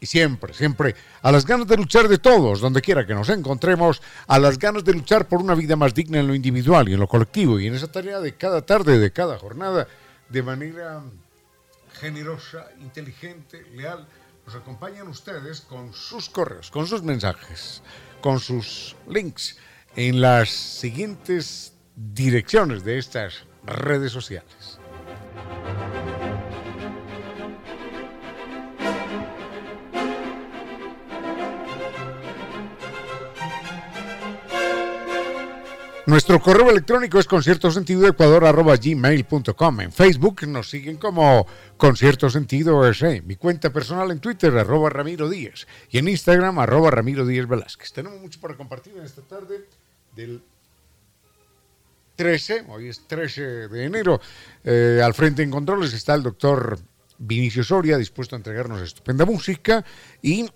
y siempre, siempre a las ganas de luchar de todos, donde quiera que nos encontremos, a las ganas de luchar por una vida más digna en lo individual y en lo colectivo y en esa tarea de cada tarde, de cada jornada, de manera generosa, inteligente, leal, nos acompañan ustedes con sus correos, con sus mensajes, con sus links en las siguientes direcciones de estas redes sociales. Nuestro correo electrónico es conciertosentidoecuador.gmail.com. En Facebook nos siguen como Concierto Sentido S. Mi cuenta personal en Twitter, arroba Ramiro Díaz. Y en Instagram, arroba Ramiro Díaz Velázquez. Tenemos mucho para compartir en esta tarde del 13, hoy es 13 de enero. Eh, al frente en controles está el doctor Vinicio Soria, dispuesto a entregarnos estupenda música. Y,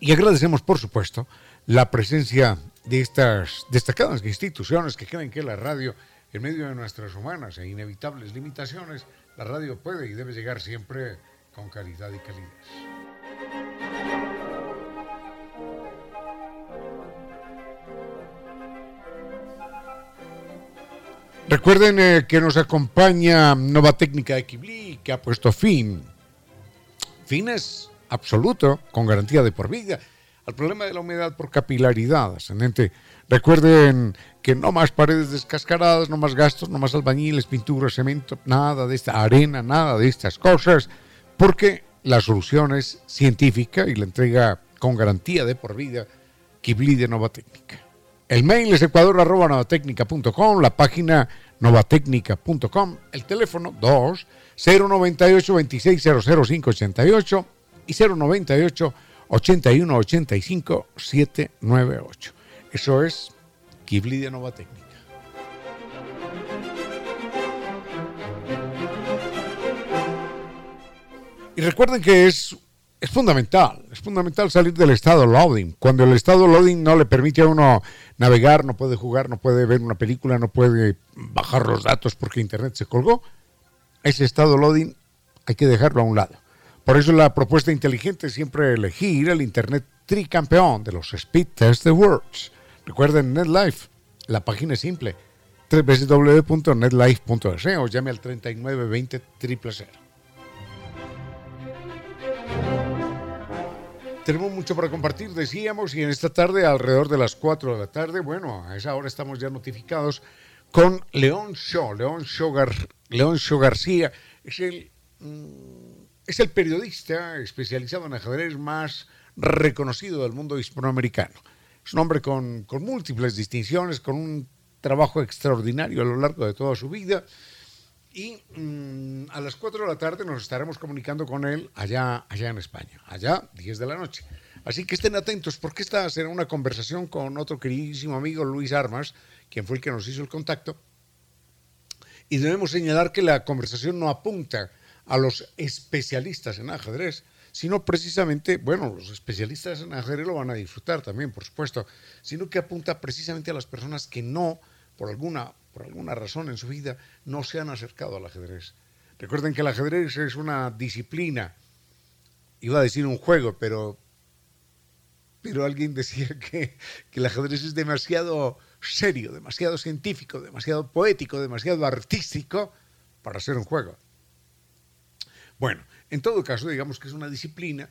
y agradecemos, por supuesto, la presencia de estas destacadas instituciones que creen que la radio, en medio de nuestras humanas e inevitables limitaciones, la radio puede y debe llegar siempre con calidad y calidez. Recuerden eh, que nos acompaña Nova Técnica de que ha puesto fin, fines absoluto, con garantía de por vida al problema de la humedad por capilaridad ascendente. Recuerden que no más paredes descascaradas, no más gastos, no más albañiles, pintura, cemento, nada de esta arena, nada de estas cosas, porque la solución es científica y la entrega con garantía de por vida Kibli de Nova Técnica. El mail es ecuador.novatecnica.com, la página novatecnica.com, el teléfono 2 098 2600 588 y 098 81 85 798. Eso es Kibli de Nova Técnica. Y recuerden que es, es fundamental, es fundamental salir del estado loading. Cuando el estado loading no le permite a uno navegar, no puede jugar, no puede ver una película, no puede bajar los datos porque Internet se colgó, ese estado loading hay que dejarlo a un lado. Por eso la propuesta inteligente es siempre elegir el Internet tricampeón de los Speed Test Awards. Recuerden NetLife, la página es simple, www.netlife.es o llame al 3920 000. Tenemos mucho para compartir, decíamos, y en esta tarde, alrededor de las 4 de la tarde, bueno, a esa hora estamos ya notificados con León Show. León Show, León Show García es el... Mm, es el periodista especializado en ajedrez más reconocido del mundo hispanoamericano. Es un hombre con, múltiples distinciones, con un trabajo extraordinario a lo largo de toda su vida. Y mm, a las 4 de la tarde nos estaremos comunicando con él allá, allá en España. Allá, 10 de la noche. Así que estén atentos porque esta será una conversación con otro queridísimo amigo Luis Armas, quien fue el que nos hizo el contacto. Y debemos señalar que la conversación no apunta a los especialistas en ajedrez, sino precisamente, bueno, los especialistas en ajedrez lo van a disfrutar también, por supuesto, sino que apunta precisamente a las personas que no, por alguna, por alguna razón en su vida, no se han acercado al ajedrez. Recuerden que el ajedrez es una disciplina, iba a decir un juego, pero pero alguien decía que, el ajedrez es demasiado serio, demasiado científico, demasiado poético, demasiado artístico para ser un juego. Bueno, en todo caso, digamos que es una disciplina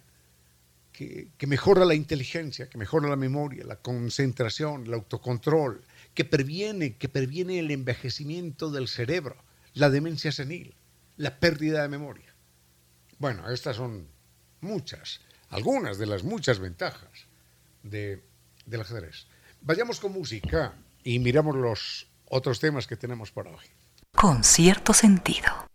que, mejora la inteligencia, que mejora la memoria, la concentración, el autocontrol, que previene, que previene el envejecimiento del cerebro, la demencia senil, la pérdida de memoria. Bueno, estas son muchas, algunas de las muchas ventajas de, del ajedrez. Vayamos con música y miramos los otros temas que tenemos para hoy. Con cierto sentido.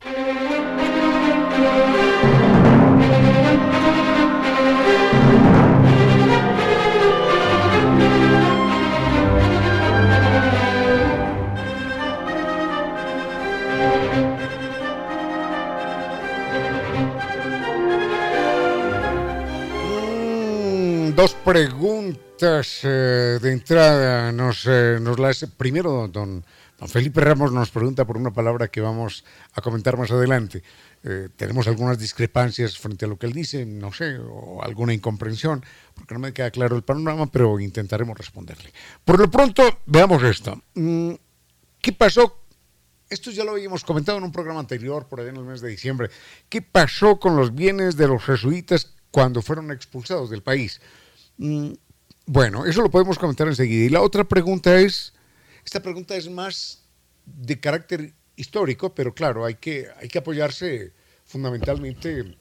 Dos preguntas eh, de entrada. Nos, eh, nos las, primero, don, Felipe Ramos nos pregunta por una palabra que vamos a comentar más adelante. Eh, tenemos algunas discrepancias frente a lo que él dice, no sé, o alguna incomprensión, porque no me queda claro el panorama, pero intentaremos responderle. Por lo pronto, veamos esto. Mm, ¿Qué pasó esto ya lo habíamos comentado en un programa anterior, por ahí en el mes de diciembre. ¿Qué pasó con los bienes de los jesuitas cuando fueron expulsados del país? Mm, bueno, eso lo podemos comentar enseguida. Y la otra pregunta es, esta pregunta es más de carácter histórico, pero claro, hay que, hay que apoyarse fundamentalmente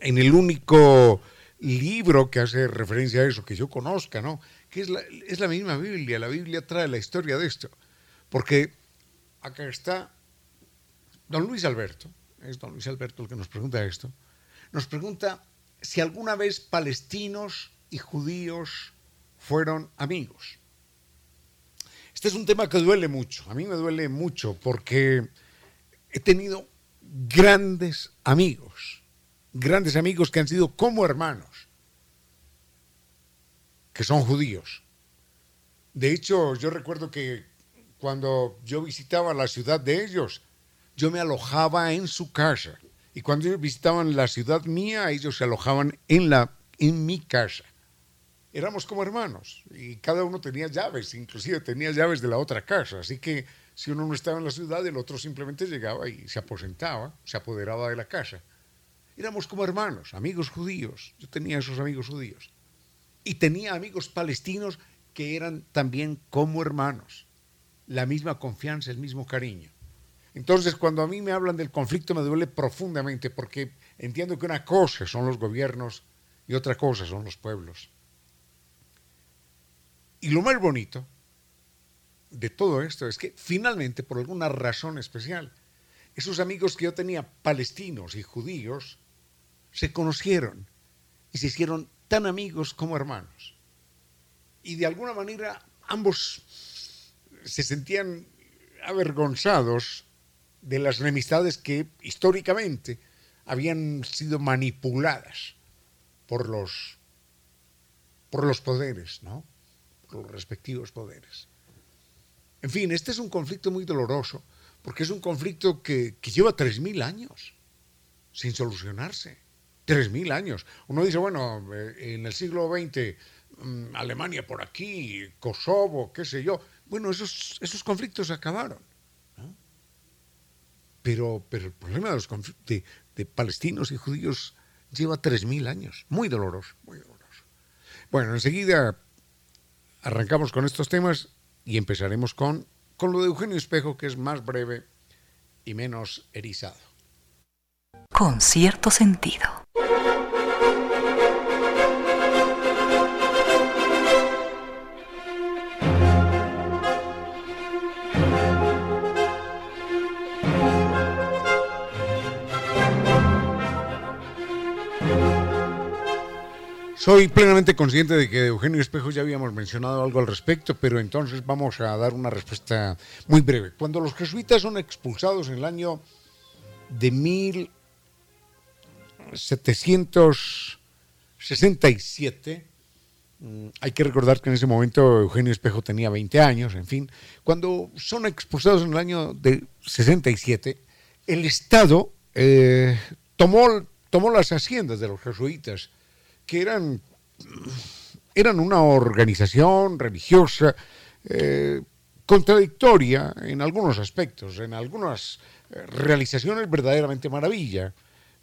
en el único libro que hace referencia a eso, que yo conozca, ¿no? Que es la, es la misma Biblia. La Biblia trae la historia de esto. Porque acá está don Luis Alberto, es don Luis Alberto el que nos pregunta esto, nos pregunta si alguna vez palestinos y judíos fueron amigos. Este es un tema que duele mucho, a mí me duele mucho porque he tenido grandes amigos, grandes amigos que han sido como hermanos, que son judíos. De hecho, yo recuerdo que cuando yo visitaba la ciudad de ellos, yo me alojaba en su casa. Y cuando ellos visitaban la ciudad mía, ellos se alojaban en, la, en mi casa éramos como hermanos y cada uno tenía llaves, inclusive tenía llaves de la otra casa, así que si uno no estaba en la ciudad, el otro simplemente llegaba y se aposentaba, se apoderaba de la casa. Éramos como hermanos, amigos judíos, yo tenía esos amigos judíos y tenía amigos palestinos que eran también como hermanos, la misma confianza, el mismo cariño. Entonces, cuando a mí me hablan del conflicto me duele profundamente porque entiendo que una cosa son los gobiernos y otra cosa son los pueblos. Y lo más bonito de todo esto es que finalmente, por alguna razón especial, esos amigos que yo tenía, palestinos y judíos, se conocieron y se hicieron tan amigos como hermanos. Y de alguna manera ambos se sentían avergonzados de las enemistades que históricamente habían sido manipuladas por los, por los poderes, ¿no? Los respectivos poderes. En fin, este es un conflicto muy doloroso, porque es un conflicto que, que lleva 3.000 años sin solucionarse. 3.000 años. Uno dice, bueno, eh, en el siglo XX, mm, Alemania por aquí, Kosovo, qué sé yo. Bueno, esos, esos conflictos acabaron. Pero, pero el problema de los de, de palestinos y judíos lleva 3.000 años. Muy doloroso, muy doloroso. Bueno, enseguida arrancamos con estos temas y empezaremos con, con lo de Eugenio Espejo, que es más breve y menos erizado. Con cierto sentido. Soy plenamente consciente de que de Eugenio Espejo ya habíamos mencionado algo al respecto, pero entonces vamos a dar una respuesta muy breve. Cuando los jesuitas son expulsados en el año de 1767, mm, hay que recordar que en ese momento Eugenio Espejo tenía 20 años, en fin, cuando son expulsados en el año de 67, el Estado eh, tomó, tomó las haciendas de los jesuitas que eran, eran una organización religiosa eh, contradictoria en algunos aspectos, en algunas eh, realizaciones verdaderamente maravilla.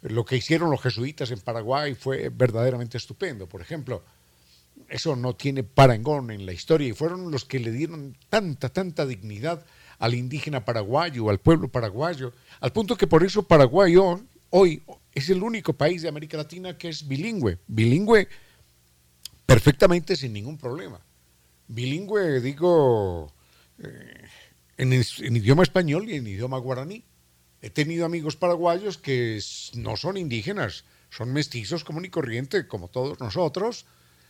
Lo que hicieron los jesuitas en Paraguay fue verdaderamente estupendo. Por ejemplo, eso no tiene parangón en la historia y fueron los que le dieron tanta, tanta dignidad al indígena paraguayo, al pueblo paraguayo, al punto que por eso Paraguay hoy es el único país de América Latina que es bilingüe. Bilingüe perfectamente sin ningún problema. Bilingüe, digo, eh, en, idioma español y en idioma guaraní. He tenido amigos paraguayos que no son indígenas, son mestizos común y corriente, como todos nosotros,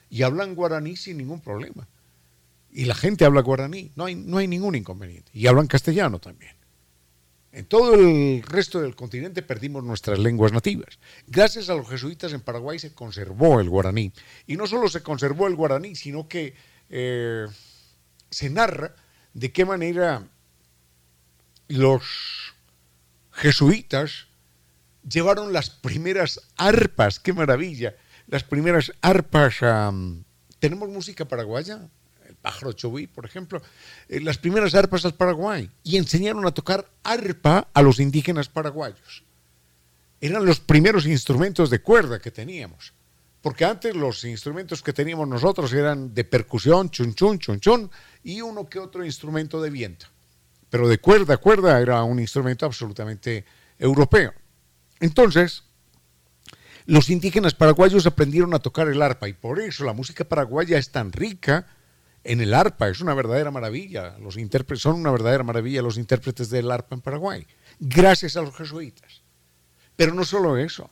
y hablan guaraní sin ningún problema. Y la gente habla guaraní, no hay, no hay ningún inconveniente. Y hablan castellano también. En todo el resto del continente perdimos nuestras lenguas nativas. Gracias a los jesuitas en Paraguay se conservó el guaraní. Y no solo se conservó el guaraní, sino que eh, se narra de qué manera los jesuitas llevaron las primeras arpas, qué maravilla, las primeras arpas. ¿Tenemos música paraguaya? Pájaro por ejemplo, eh, las primeras arpas al Paraguay y enseñaron a tocar arpa a los indígenas paraguayos. Eran los primeros instrumentos de cuerda que teníamos, porque antes los instrumentos que teníamos nosotros eran de percusión, chun chun, chun chun, y uno que otro instrumento de viento. Pero de cuerda cuerda era un instrumento absolutamente europeo. Entonces, los indígenas paraguayos aprendieron a tocar el arpa y por eso la música paraguaya es tan rica en el arpa. Es una verdadera maravilla. Son una verdadera maravilla los intérpretes del arpa en Paraguay, gracias a los jesuitas. Pero no solo eso.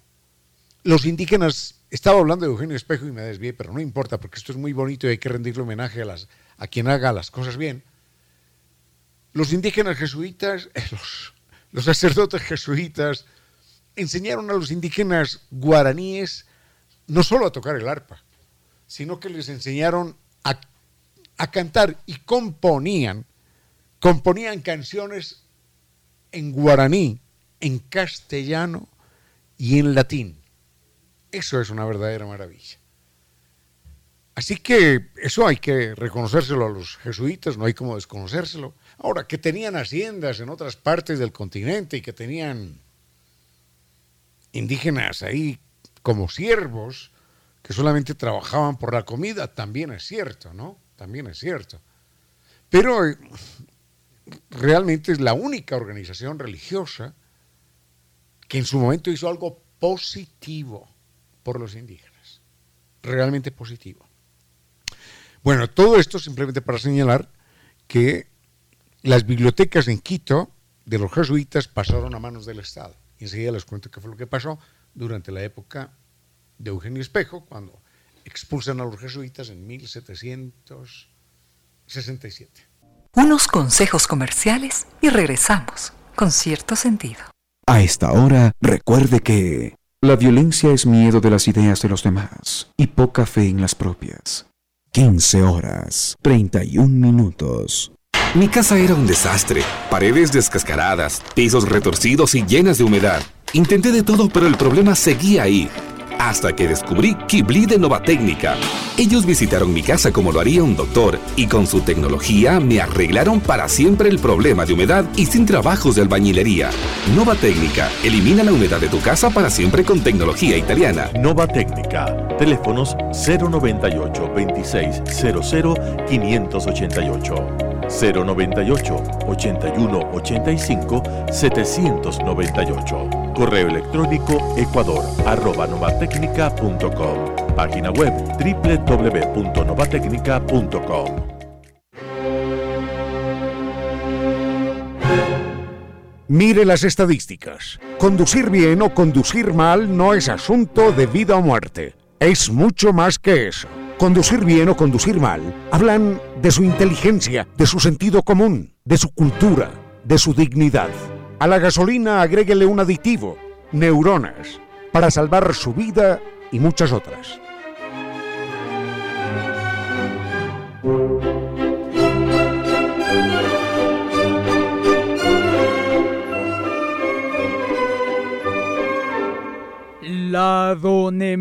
Los indígenas, estaba hablando de Eugenio Espejo y me desvié, pero no importa porque esto es muy bonito y hay que rendirle homenaje a, las, a quien haga las cosas bien. Los indígenas jesuitas, los, los sacerdotes jesuitas, enseñaron a los indígenas guaraníes no solo a tocar el arpa, sino que les enseñaron a a cantar y componían, componían canciones en guaraní, en castellano y en latín. Eso es una verdadera maravilla. Así que eso hay que reconocérselo a los jesuitas, no hay como desconocérselo. Ahora, que tenían haciendas en otras partes del continente y que tenían indígenas ahí como siervos que solamente trabajaban por la comida, también es cierto, ¿no? También es cierto. Pero eh, realmente es la única organización religiosa que en su momento hizo algo positivo por los indígenas, realmente positivo. Bueno, todo esto simplemente para señalar que las bibliotecas en Quito de los jesuitas pasaron a manos del Estado. Y enseguida les cuento qué fue lo que pasó durante la época de Eugenio Espejo, cuando expulsan a los jesuitas en 1767. Unos consejos comerciales y regresamos con cierto sentido. A esta hora, recuerde que la violencia es miedo de las ideas de los demás y poca fe en las propias. 15 horas, 31 minutos. Mi casa era un desastre. Paredes descascaradas, pisos retorcidos y llenas de humedad. Intenté de todo, pero el problema seguía ahí hasta que descubrí Kibli de Nova Técnica. Ellos visitaron mi casa como lo haría un doctor y con su tecnología me arreglaron para siempre el problema de humedad y sin trabajos de albañilería. Nova Técnica, elimina la humedad de tu casa para siempre con tecnología italiana. Nova Técnica, teléfonos 098 2600 588. 098 81 85 798. Correo electrónico ecuador arroba novatecnica.com. Página web www.novatecnica.com. Mire las estadísticas. Conducir bien o conducir mal no es asunto de vida o muerte es mucho más que eso. Conducir bien o conducir mal hablan de su inteligencia, de su sentido común, de su cultura, de su dignidad. A la gasolina agréguele un aditivo, neuronas, para salvar su vida y muchas otras. La donne.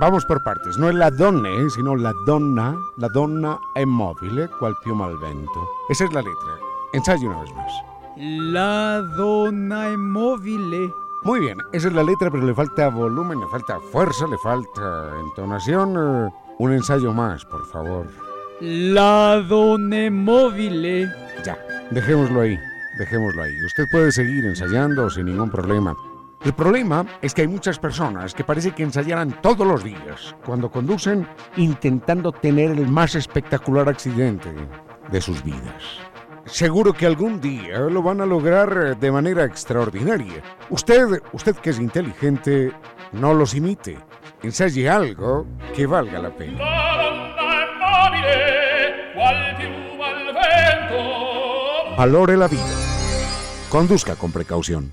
Vamos por partes, no es la donne, sino la donna, la donna è mobile, cual piuma al vento. Esa es la letra. Ensayo una vez más. La donna è móvil. Muy bien, esa es la letra, pero le falta volumen, le falta fuerza, le falta entonación. Eh, un ensayo más, por favor. La donne móvil. Ya, dejémoslo ahí, dejémoslo ahí. Usted puede seguir ensayando sin ningún problema. El problema es que hay muchas personas que parece que ensayaran todos los días cuando conducen intentando tener el más espectacular accidente de sus vidas. Seguro que algún día lo van a lograr de manera extraordinaria. Usted, usted que es inteligente, no los imite. Ensaye algo que valga la pena. Valore la vida. Conduzca con precaución.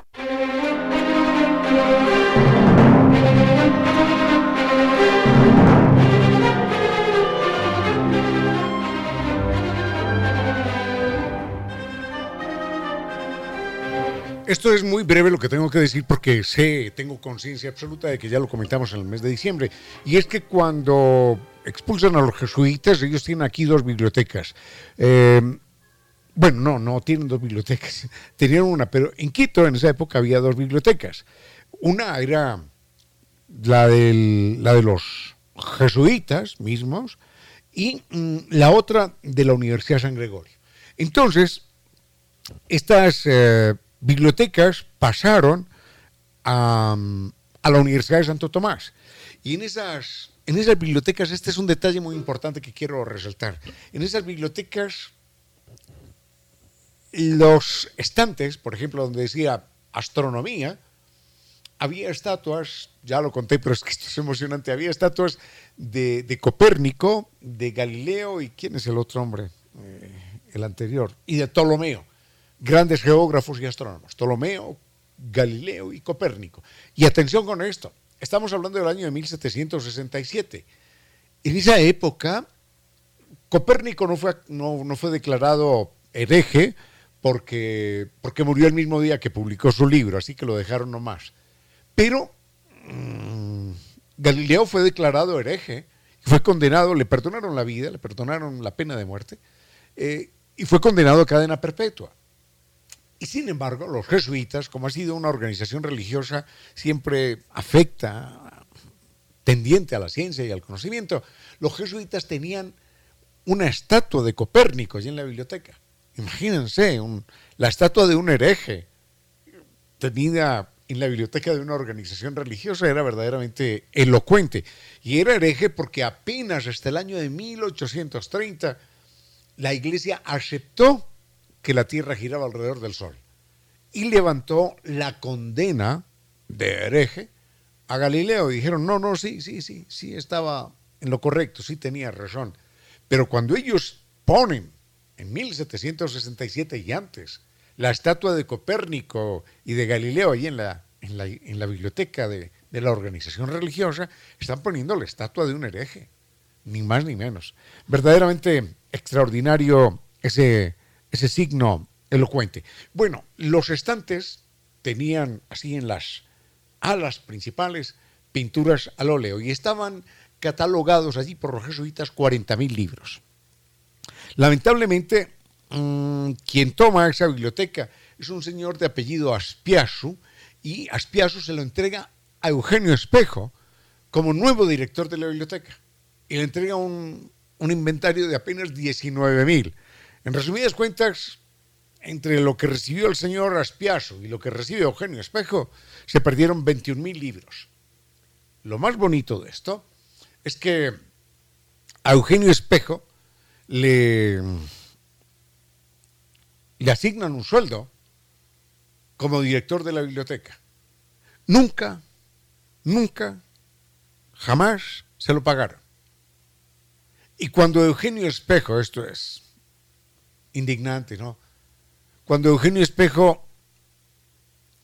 Esto es muy breve lo que tengo que decir porque sé, tengo conciencia absoluta de que ya lo comentamos en el mes de diciembre. Y es que cuando expulsan a los jesuitas, ellos tienen aquí dos bibliotecas. Eh, bueno, no, no tienen dos bibliotecas, tenían una, pero en Quito en esa época había dos bibliotecas. Una era la, la de los jesuitas mismos y mm, la otra de la Universidad San Gregorio. Entonces, estas eh, bibliotecas pasaron a, la Universidad de Santo Tomás. Y en esas, en esas bibliotecas, este es un detalle muy importante que quiero resaltar, en esas bibliotecas los estantes, por ejemplo, donde decía astronomía, había estatuas, ya lo conté, pero es que esto es emocionante, había estatuas de, Copérnico, de Galileo y ¿quién es el otro hombre? Eh, el anterior, y de Ptolomeo grandes geógrafos y astrónomos, Ptolomeo, Galileo y Copérnico. Y atención con esto, estamos hablando del año de 1767. En esa época, Copérnico no fue, no, fue declarado hereje porque, porque murió el mismo día que publicó su libro, así que lo dejaron nomás. Pero mm, Galileo fue declarado hereje, fue condenado, le perdonaron la vida, le perdonaron la pena de muerte, eh, y fue condenado a cadena perpetua. Y sin embargo, los jesuitas, como ha sido una organización religiosa siempre afecta, tendiente a la ciencia y al conocimiento, los jesuitas tenían una estatua de Copérnico allí en la biblioteca. Imagínense, la estatua de un hereje tenida en la biblioteca de una organización religiosa era verdaderamente elocuente. Y era hereje porque apenas hasta el año de 1830 la iglesia aceptó que la Tierra giraba alrededor del Sol. Y levantó la condena de hereje a Galileo. Dijeron, no, no, sí, sí, sí, sí, estaba en lo correcto, sí tenía razón. Pero cuando ellos ponen en 1767 y antes la estatua de Copérnico y de Galileo ahí en la, en la, en la biblioteca de, de la organización religiosa, están poniendo la estatua de un hereje, ni más ni menos. Verdaderamente extraordinario ese, ese signo elocuente. Bueno, los estantes tenían así en las alas principales pinturas al óleo y estaban catalogados allí por los jesuitas 40.000 libros. Lamentablemente, mm, quien toma esa biblioteca es un señor de apellido Aspiasu y Aspiasu se lo entrega a Eugenio Espejo como nuevo director de la biblioteca y le entrega un, un inventario de apenas 19.000 en resumidas cuentas, entre lo que recibió el señor Aspiaso y lo que recibe Eugenio Espejo, se perdieron 21.000 libros. Lo más bonito de esto es que a Eugenio Espejo le, le asignan un sueldo como director de la biblioteca. Nunca, nunca, jamás se lo pagaron. Y cuando Eugenio Espejo, esto es indignante, ¿no? Cuando Eugenio Espejo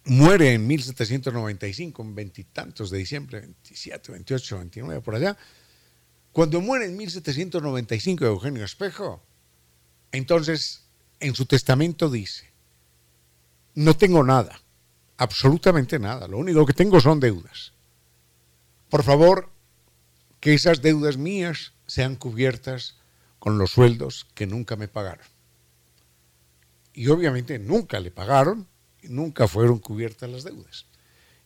muere en 1795, en veintitantos de diciembre, 27, 28, 29, por allá, cuando muere en 1795 Eugenio Espejo, entonces en su testamento dice, no tengo nada, absolutamente nada, lo único que tengo son deudas. Por favor, que esas deudas mías sean cubiertas con los sueldos que nunca me pagaron. Y obviamente nunca le pagaron nunca fueron cubiertas las deudas.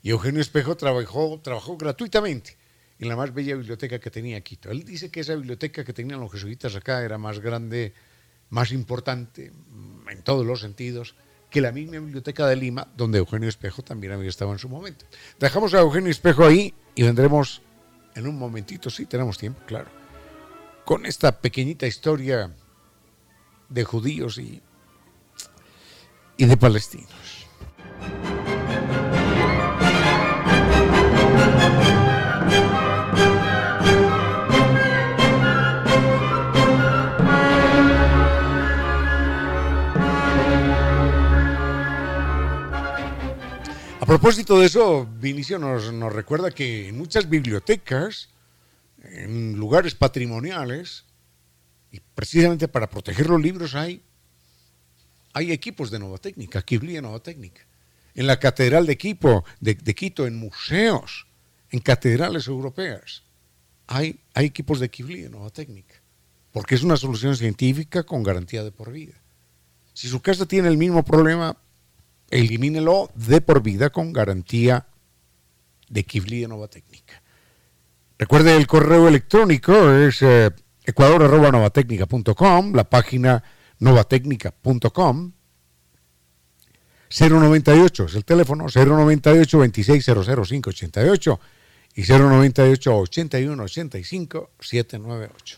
Y Eugenio Espejo trabajó, trabajó gratuitamente en la más bella biblioteca que tenía Quito. Él dice que esa biblioteca que tenían los jesuitas acá era más grande, más importante en todos los sentidos que la misma biblioteca de Lima, donde Eugenio Espejo también había estado en su momento. Dejamos a Eugenio Espejo ahí y vendremos en un momentito, sí, tenemos tiempo, claro, con esta pequeñita historia de judíos y, y de palestinos. A propósito de eso, Vinicio nos, nos recuerda que en muchas bibliotecas, en lugares patrimoniales, y precisamente para proteger los libros hay, hay equipos de Nova Técnica, Kiblía Nova Técnica. En la Catedral de, Quito, de, de Quito, en museos, en catedrales europeas, hay, equipos de Kiblía Nova Técnica, porque es una solución científica con garantía de por vida. Si su casa tiene el mismo problema, elimínelo de por vida con garantía de Kivli de Nova Técnica. Recuerde el correo electrónico es eh, ecuador.novatecnica.com, la página novatecnica.com. 098 es el teléfono 098 2600588 y 098 81 85 798.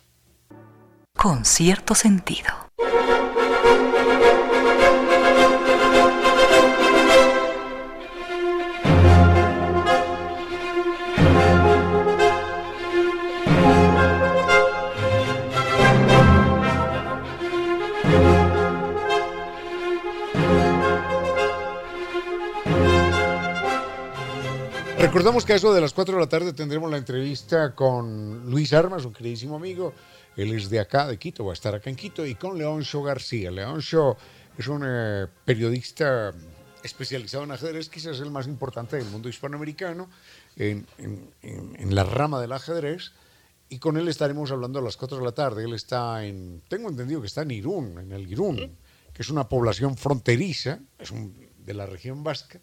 Con cierto sentido. Recordamos que a eso de las 4 de la tarde tendremos la entrevista con Luis Armas, un queridísimo amigo. Él es de acá, de Quito, va a estar acá en Quito, y con Leoncio García. Leoncio es un eh, periodista especializado en ajedrez, quizás el más importante del mundo hispanoamericano, en, en- en- en la rama del ajedrez. Y con él estaremos hablando a las 4 de la tarde. Él está en, tengo entendido que está en Irún, en el Irún, que es una población fronteriza, es un- de la región vasca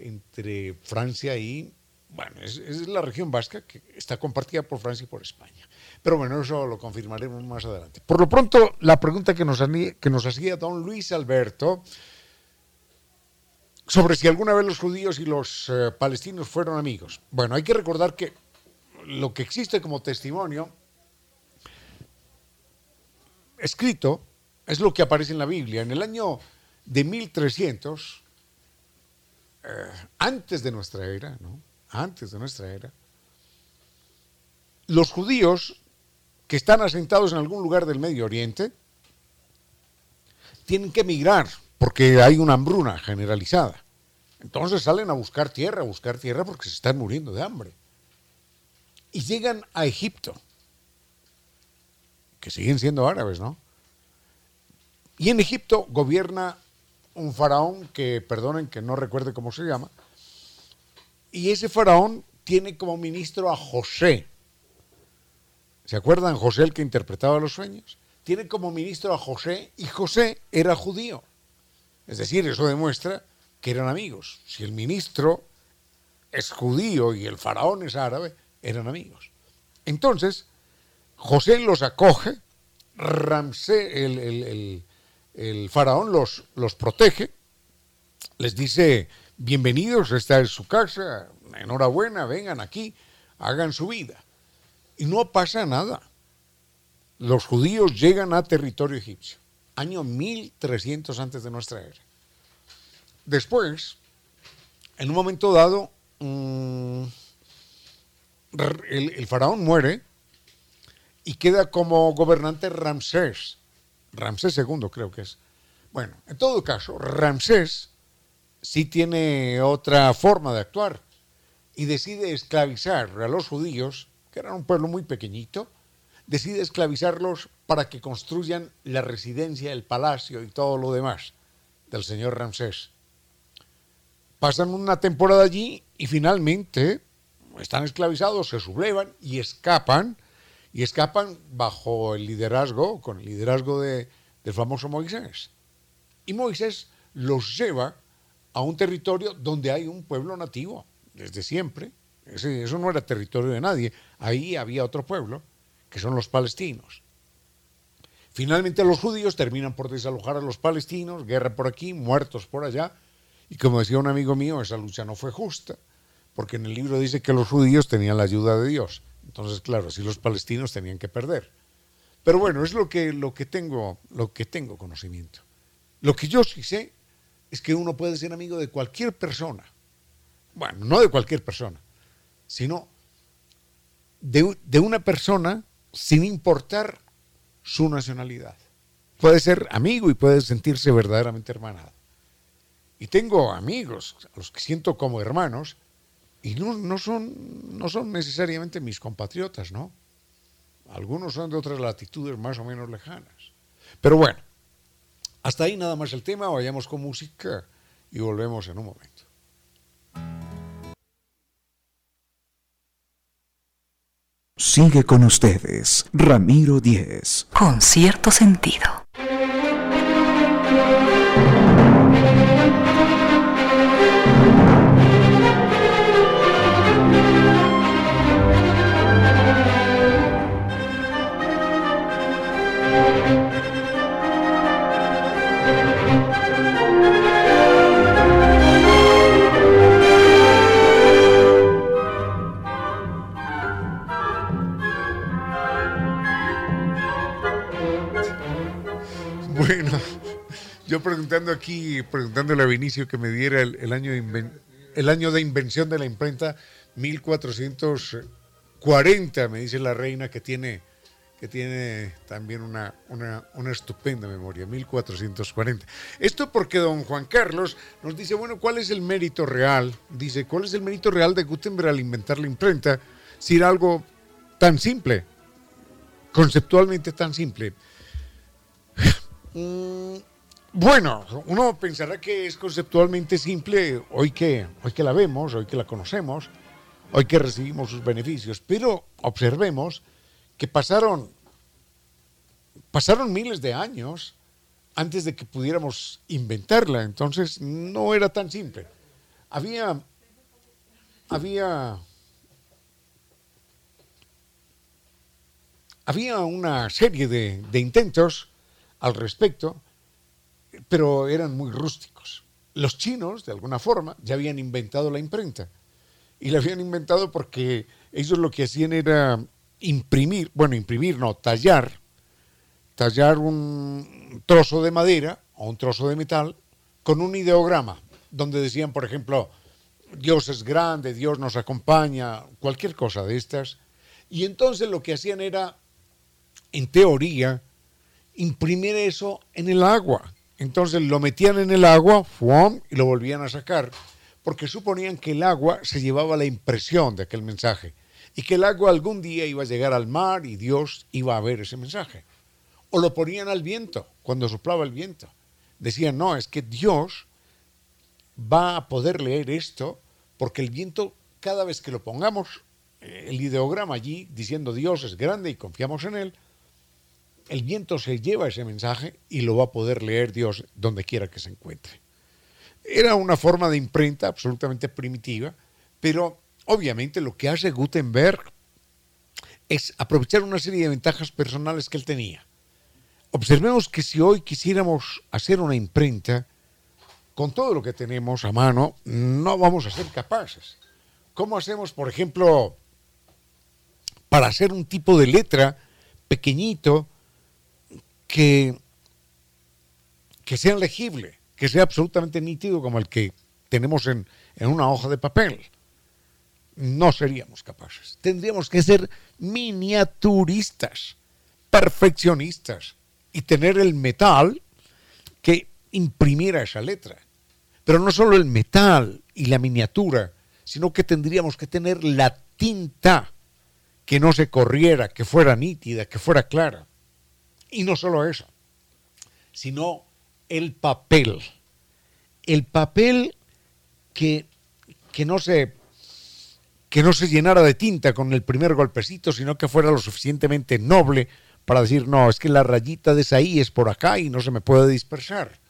entre Francia y, bueno, es, la región vasca que está compartida por Francia y por España. Pero bueno, eso lo confirmaremos más adelante. Por lo pronto, la pregunta que nos, que nos hacía don Luis Alberto sobre si alguna vez los judíos y los eh, palestinos fueron amigos. Bueno, hay que recordar que lo que existe como testimonio escrito es lo que aparece en la Biblia. En el año de 1300, eh, antes de nuestra era, ¿no? Antes de nuestra era, los judíos que están asentados en algún lugar del Medio Oriente tienen que emigrar porque hay una hambruna generalizada. Entonces salen a buscar tierra, a buscar tierra porque se están muriendo de hambre. Y llegan a Egipto, que siguen siendo árabes, ¿no? Y en Egipto gobierna un faraón que, perdonen que no recuerde cómo se llama, y ese faraón tiene como ministro a José. ¿Se acuerdan José el que interpretaba los sueños? Tiene como ministro a José y José era judío. Es decir, eso demuestra que eran amigos. Si el ministro es judío y el faraón es árabe, eran amigos. Entonces, José los acoge, Ramsés, el, el- el- el faraón los, los protege, les dice, bienvenidos, esta es su casa, enhorabuena, vengan aquí, hagan su vida. Y no pasa nada. Los judíos llegan a territorio egipcio, año 1300 antes de nuestra era. después, en un momento dado, mm, el, el faraón muere y queda como gobernante Ramsés. Ramsés II creo que es. Bueno, en todo caso, Ramsés sí tiene otra forma de actuar y decide esclavizar a los judíos, que eran un pueblo muy pequeñito, decide esclavizarlos para que construyan la residencia, el palacio y todo lo demás del señor Ramsés. Pasan una temporada allí y finalmente están esclavizados, se sublevan y escapan, y escapan bajo el liderazgo, con el liderazgo de, del famoso Moisés. Y Moisés los lleva a un territorio donde hay un pueblo nativo, desde siempre. eso no era territorio de nadie. Ahí había otro pueblo, que son los palestinos. Finalmente los judíos terminan por desalojar a los palestinos, guerra por aquí, muertos por allá. Y como decía un amigo mío, esa lucha no fue justa, porque en el libro dice que los judíos tenían la ayuda de Dios. Entonces, claro, así los palestinos tenían que perder. Pero bueno, es lo que, lo que, tengo, lo que tengo conocimiento. Lo que yo sí sé es que uno puede ser amigo de cualquier persona. Bueno, no de cualquier persona, sino de, de una persona sin importar su nacionalidad. Puede ser amigo y puede sentirse verdaderamente hermanado. Y tengo amigos a los que siento como hermanos y no, no, son, no son necesariamente mis compatriotas, ¿no? Algunos son de otras latitudes más o menos lejanas. Pero bueno, hasta ahí nada más el tema, vayamos con música y volvemos en un momento. Sigue con ustedes, Ramiro Díez. Con cierto sentido. Preguntando aquí, preguntándole a Vinicio que me diera el, año, de el año de invención de la imprenta, 1440, me dice la reina que tiene, que tiene también una, una, una, estupenda memoria, 1440. Esto porque don Juan Carlos nos dice, bueno, ¿cuál es el mérito real? Dice, ¿cuál es el mérito real de Gutenberg al inventar la imprenta si era algo tan simple, conceptualmente tan simple? Bueno, uno pensará que es conceptualmente simple hoy que, hoy que la vemos, hoy que la conocemos, hoy que recibimos sus beneficios, pero observemos que pasaron, pasaron miles de años antes de que pudiéramos inventarla, entonces no era tan simple. Había, había, había una serie de, de intentos al respecto, pero eran muy rústicos. Los chinos, de alguna forma, ya habían inventado la imprenta. Y la habían inventado porque ellos lo que hacían era imprimir, bueno, imprimir, no, tallar, tallar un trozo de madera o un trozo de metal con un ideograma, donde decían, por ejemplo, Dios es grande, Dios nos acompaña, cualquier cosa de estas. Y entonces lo que hacían era, en teoría, imprimir eso en el agua. Entonces lo metían en el agua y lo volvían a sacar, porque suponían que el agua se llevaba la impresión de aquel mensaje y que el agua algún día iba a llegar al mar y Dios iba a ver ese mensaje. O lo ponían al viento, cuando soplaba el viento. Decían, no, es que Dios va a poder leer esto porque el viento, cada vez que lo pongamos, eh, el ideograma allí diciendo Dios es grande y confiamos en Él, el viento se lleva ese mensaje y lo va a poder leer Dios donde quiera que se encuentre. Era una forma de imprenta absolutamente primitiva, pero obviamente lo que hace Gutenberg es aprovechar una serie de ventajas personales que él tenía. Observemos que si hoy quisiéramos hacer una imprenta, con todo lo que tenemos a mano, no vamos a ser capaces. ¿Cómo hacemos, por ejemplo, para hacer un tipo de letra pequeñito, que, que sea legible, que sea absolutamente nítido como el que tenemos en, en una hoja de papel. No seríamos capaces. Tendríamos que ser miniaturistas, perfeccionistas y tener el metal que imprimiera esa letra. Pero no solo el metal y la miniatura, sino que tendríamos que tener la tinta que no se corriera, que fuera nítida, que fuera clara. Y no solo eso, sino el papel. El papel que, que, no se, que no se llenara de tinta con el primer golpecito, sino que fuera lo suficientemente noble para decir, no, es que la rayita de esa I es por acá y no se me puede dispersar.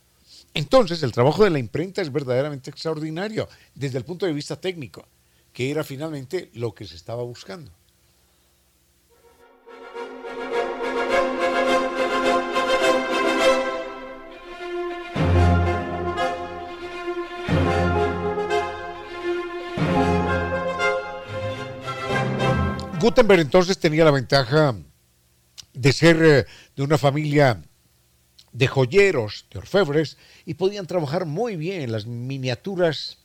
Entonces, el trabajo de la imprenta es verdaderamente extraordinario desde el punto de vista técnico, que era finalmente lo que se estaba buscando. Gutenberg entonces tenía la ventaja de ser eh, de una familia de joyeros, de orfebres, y podían trabajar muy bien las miniaturas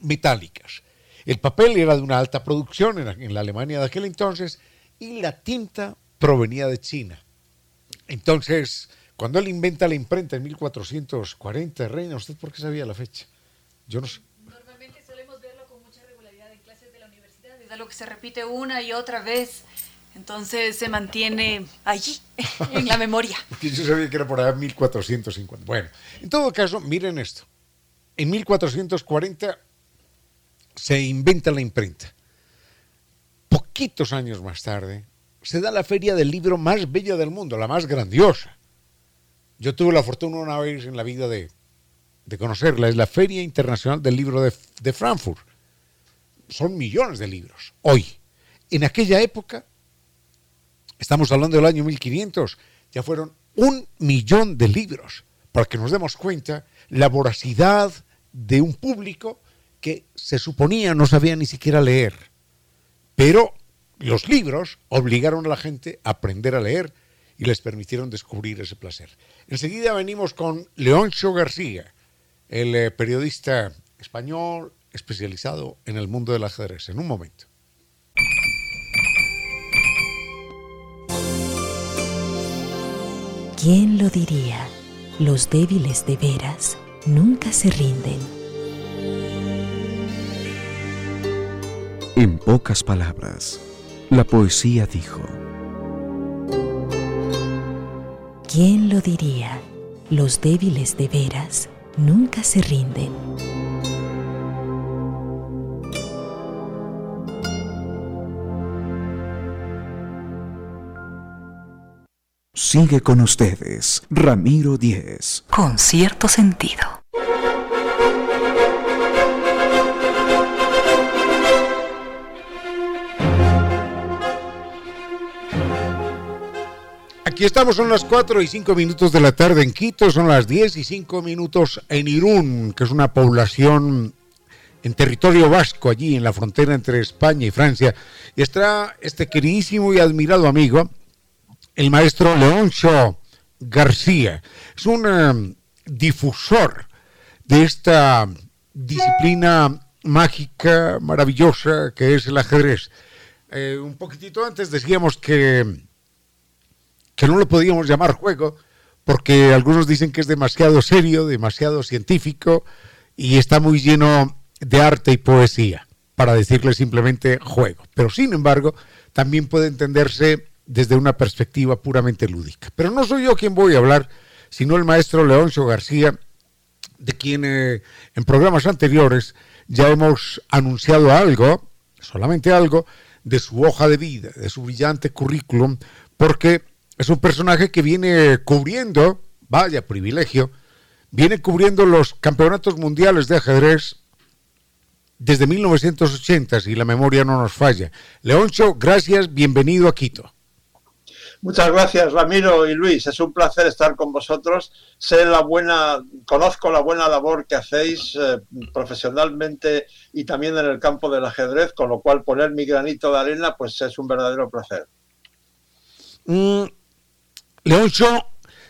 metálicas. El papel era de una alta producción en, la Alemania de aquel entonces y la tinta provenía de China. Entonces, cuando él inventa la imprenta en 1440, Reina, ¿usted por qué sabía la fecha? Yo no sé. Normalmente solemos verlo con mucha regularidad en clases de la universidad, es algo que se repite una y otra vez. Entonces se mantiene allí, en la memoria. Yo sabía que era por ahí 1450. Bueno, en todo caso, miren esto. En 1440 se inventa la imprenta. Poquitos años más tarde se da la feria del libro más bella del mundo, la más grandiosa. Yo tuve la fortuna una vez en la vida de, de conocerla. Es la Feria Internacional del Libro de, de Frankfurt. Son millones de libros. Hoy. En aquella época Estamos hablando del año 1500, ya fueron un millón de libros, para que nos demos cuenta la voracidad de un público que se suponía no sabía ni siquiera leer. Pero los libros obligaron a la gente a aprender a leer y les permitieron descubrir ese placer. Enseguida venimos con Leoncio García, el eh, periodista español especializado en el mundo del ajedrez. En un momento. ¿Quién lo diría? Los débiles de veras nunca se rinden. En pocas palabras, la poesía dijo. ¿Quién lo diría? Los débiles de veras nunca se rinden. Sigue con ustedes, Ramiro Díez. Con cierto sentido. Aquí estamos, son las 4 y 5 minutos de la tarde en Quito, son las 10 y 5 minutos en Irún, que es una población en territorio vasco, allí en la frontera entre España y Francia. Y está este queridísimo y admirado amigo, el maestro Leoncio García. Es un em, difusor de esta disciplina mágica, maravillosa que es el ajedrez. Eh, un poquitito antes decíamos que, que no lo podíamos llamar juego porque algunos dicen que es demasiado serio, demasiado científico y está muy lleno de arte y poesía, para decirle simplemente juego. Pero sin embargo, también puede entenderse desde una perspectiva puramente lúdica. Pero no soy yo quien voy a hablar, sino el maestro Leoncio García, de quien eh, en programas anteriores ya hemos anunciado algo, solamente algo, de su hoja de vida, de su brillante currículum, porque es un personaje que viene cubriendo, vaya privilegio, viene cubriendo los campeonatos mundiales de ajedrez desde 1980, si la memoria no nos falla. Leoncio, gracias, bienvenido a Quito. Muchas gracias, Ramiro y Luis. Es un placer estar con vosotros. Sé la buena, conozco la buena labor que hacéis eh, profesionalmente y también en el campo del ajedrez, con lo cual poner mi granito de arena, pues es un verdadero placer. Mm,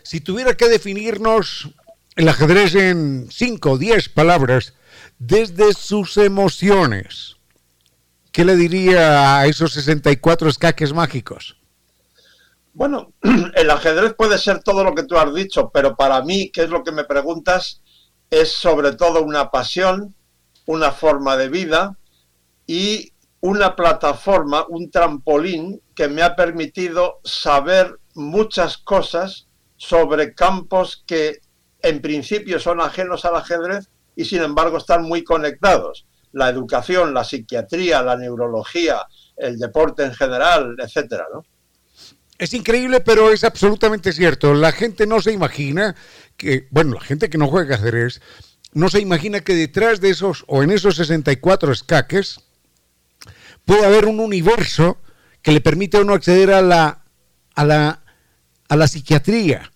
si tuviera que definirnos el ajedrez en 5 o 10 palabras desde sus emociones. ¿Qué le diría a esos 64 escaques mágicos? Bueno, el ajedrez puede ser todo lo que tú has dicho, pero para mí, ¿qué es lo que me preguntas? Es sobre todo una pasión, una forma de vida y una plataforma, un trampolín que me ha permitido saber muchas cosas sobre campos que en principio son ajenos al ajedrez y sin embargo están muy conectados. La educación, la psiquiatría, la neurología, el deporte en general, etcétera, ¿no? Es increíble, pero es absolutamente cierto. La gente no se imagina que, bueno, la gente que no juega ajedrez, no se imagina que detrás de esos, o en esos 64 escaques, puede haber un universo que le permite a uno acceder a la, a la, a la psiquiatría.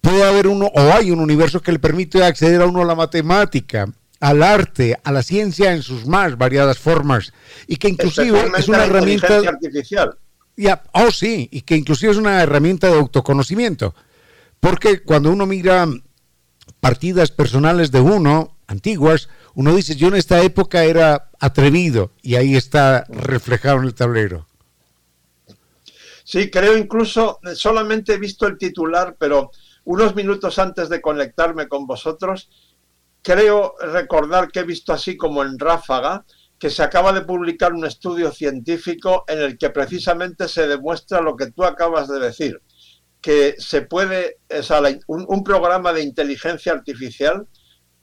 Puede haber uno, o hay un universo que le permite acceder a uno a la matemática, al arte, a la ciencia en sus más variadas formas, y que inclusive es una herramienta artificial oh sí, y que inclusive es una herramienta de autoconocimiento. Porque cuando uno mira partidas personales de uno, antiguas, uno dice, yo en esta época era atrevido, y ahí está reflejado en el tablero. Sí, creo incluso, solamente he visto el titular, pero unos minutos antes de conectarme con vosotros, creo recordar que he visto así como en ráfaga, que se acaba de publicar un estudio científico en el que precisamente se demuestra lo que tú acabas de decir, que se puede, un, programa de inteligencia artificial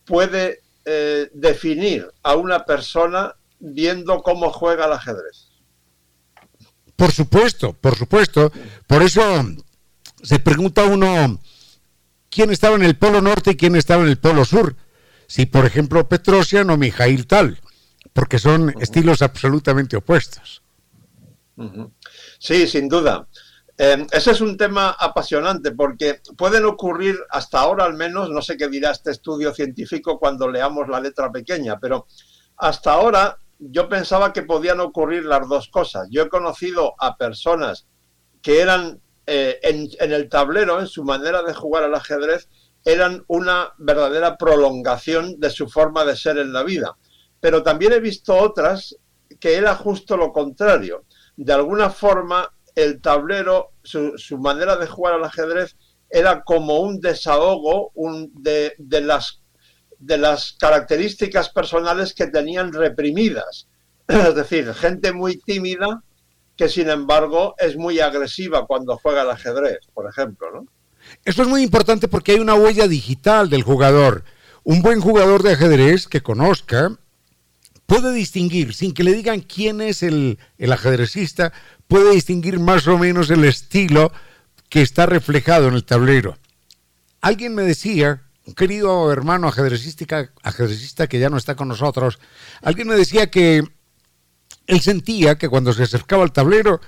puede eh, definir a una persona viendo cómo juega el ajedrez. Por supuesto, por supuesto. Por eso se pregunta uno quién estaba en el polo norte y quién estaba en el polo sur. Si, por ejemplo, Petrosian o Mijail Tal porque son estilos absolutamente opuestos. Sí, sin duda. Eh, ese es un tema apasionante porque pueden ocurrir, hasta ahora al menos, no sé qué dirá este estudio científico cuando leamos la letra pequeña, pero hasta ahora yo pensaba que podían ocurrir las dos cosas. Yo he conocido a personas que eran eh, en, en, el tablero, en su manera de jugar al ajedrez, eran una verdadera prolongación de su forma de ser en la vida pero también he visto otras que era justo lo contrario. De alguna forma, el tablero, su, manera de jugar al ajedrez era como un desahogo de, las, de las características personales que tenían reprimidas. Es decir, gente muy tímida que sin embargo es muy agresiva cuando juega al ajedrez, por ejemplo. ¿no? Esto es muy importante porque hay una huella digital del jugador. Un buen jugador de ajedrez que conozca puede distinguir, sin que le digan quién es el, ajedrecista, puede distinguir más o menos el estilo que está reflejado en el tablero. Alguien me decía, un querido hermano ajedrecista, ajedrecista que ya no está con nosotros, alguien me decía que él sentía que cuando se acercaba al tablero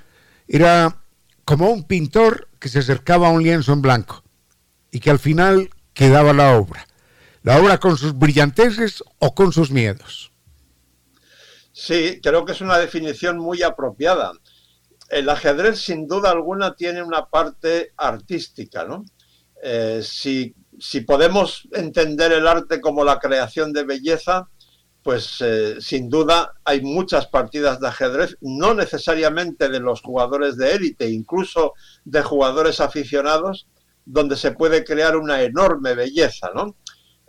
era como un pintor que se acercaba a un lienzo en blanco y que al final quedaba la obra. La obra con sus brillanteces o con sus miedos. Sí, creo que es una definición muy apropiada. El ajedrez, sin duda alguna, tiene una parte artística, ¿no? Eh, si, podemos entender el arte como la creación de belleza, pues eh, sin duda hay muchas partidas de ajedrez, no necesariamente de los jugadores de élite, incluso de jugadores aficionados, donde se puede crear una enorme belleza, ¿no?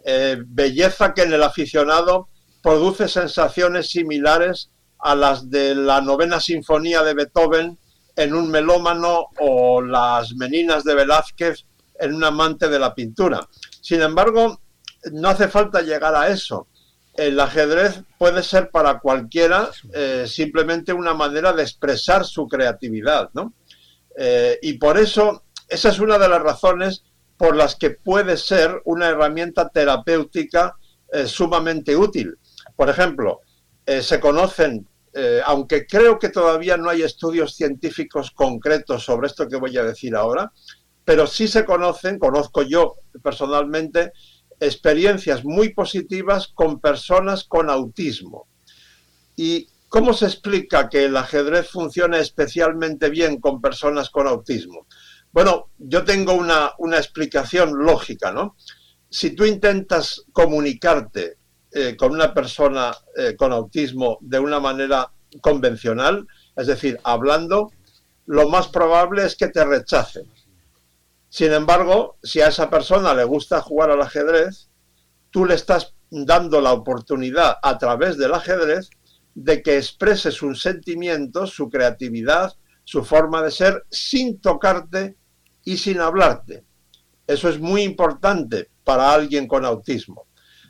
Eh, belleza que en el aficionado produce sensaciones similares a las de la novena sinfonía de Beethoven en un melómano o las meninas de Velázquez en un amante de la pintura. Sin embargo, no hace falta llegar a eso. El ajedrez puede ser para cualquiera eh, simplemente una manera de expresar su creatividad, ¿no? Eh, y por eso, esa es una de las razones por las que puede ser una herramienta terapéutica eh, sumamente útil. Por ejemplo, eh, se conocen, eh, aunque creo que todavía no hay estudios científicos concretos sobre esto que voy a decir ahora, pero sí se conocen, conozco yo personalmente, experiencias muy positivas con personas con autismo. ¿Y cómo se explica que el ajedrez funcione especialmente bien con personas con autismo? Bueno, yo tengo una, una explicación lógica, ¿no? si tú intentas comunicarte eh, con una persona eh, con autismo de una manera convencional, es decir, hablando, lo más probable es que te rechace. Sin embargo, si a esa persona le gusta jugar al ajedrez, tú le estás dando la oportunidad a través del ajedrez de que exprese sus sentimientos, su creatividad, su forma de ser, sin tocarte y sin hablarte. Eso es muy importante para alguien con autismo.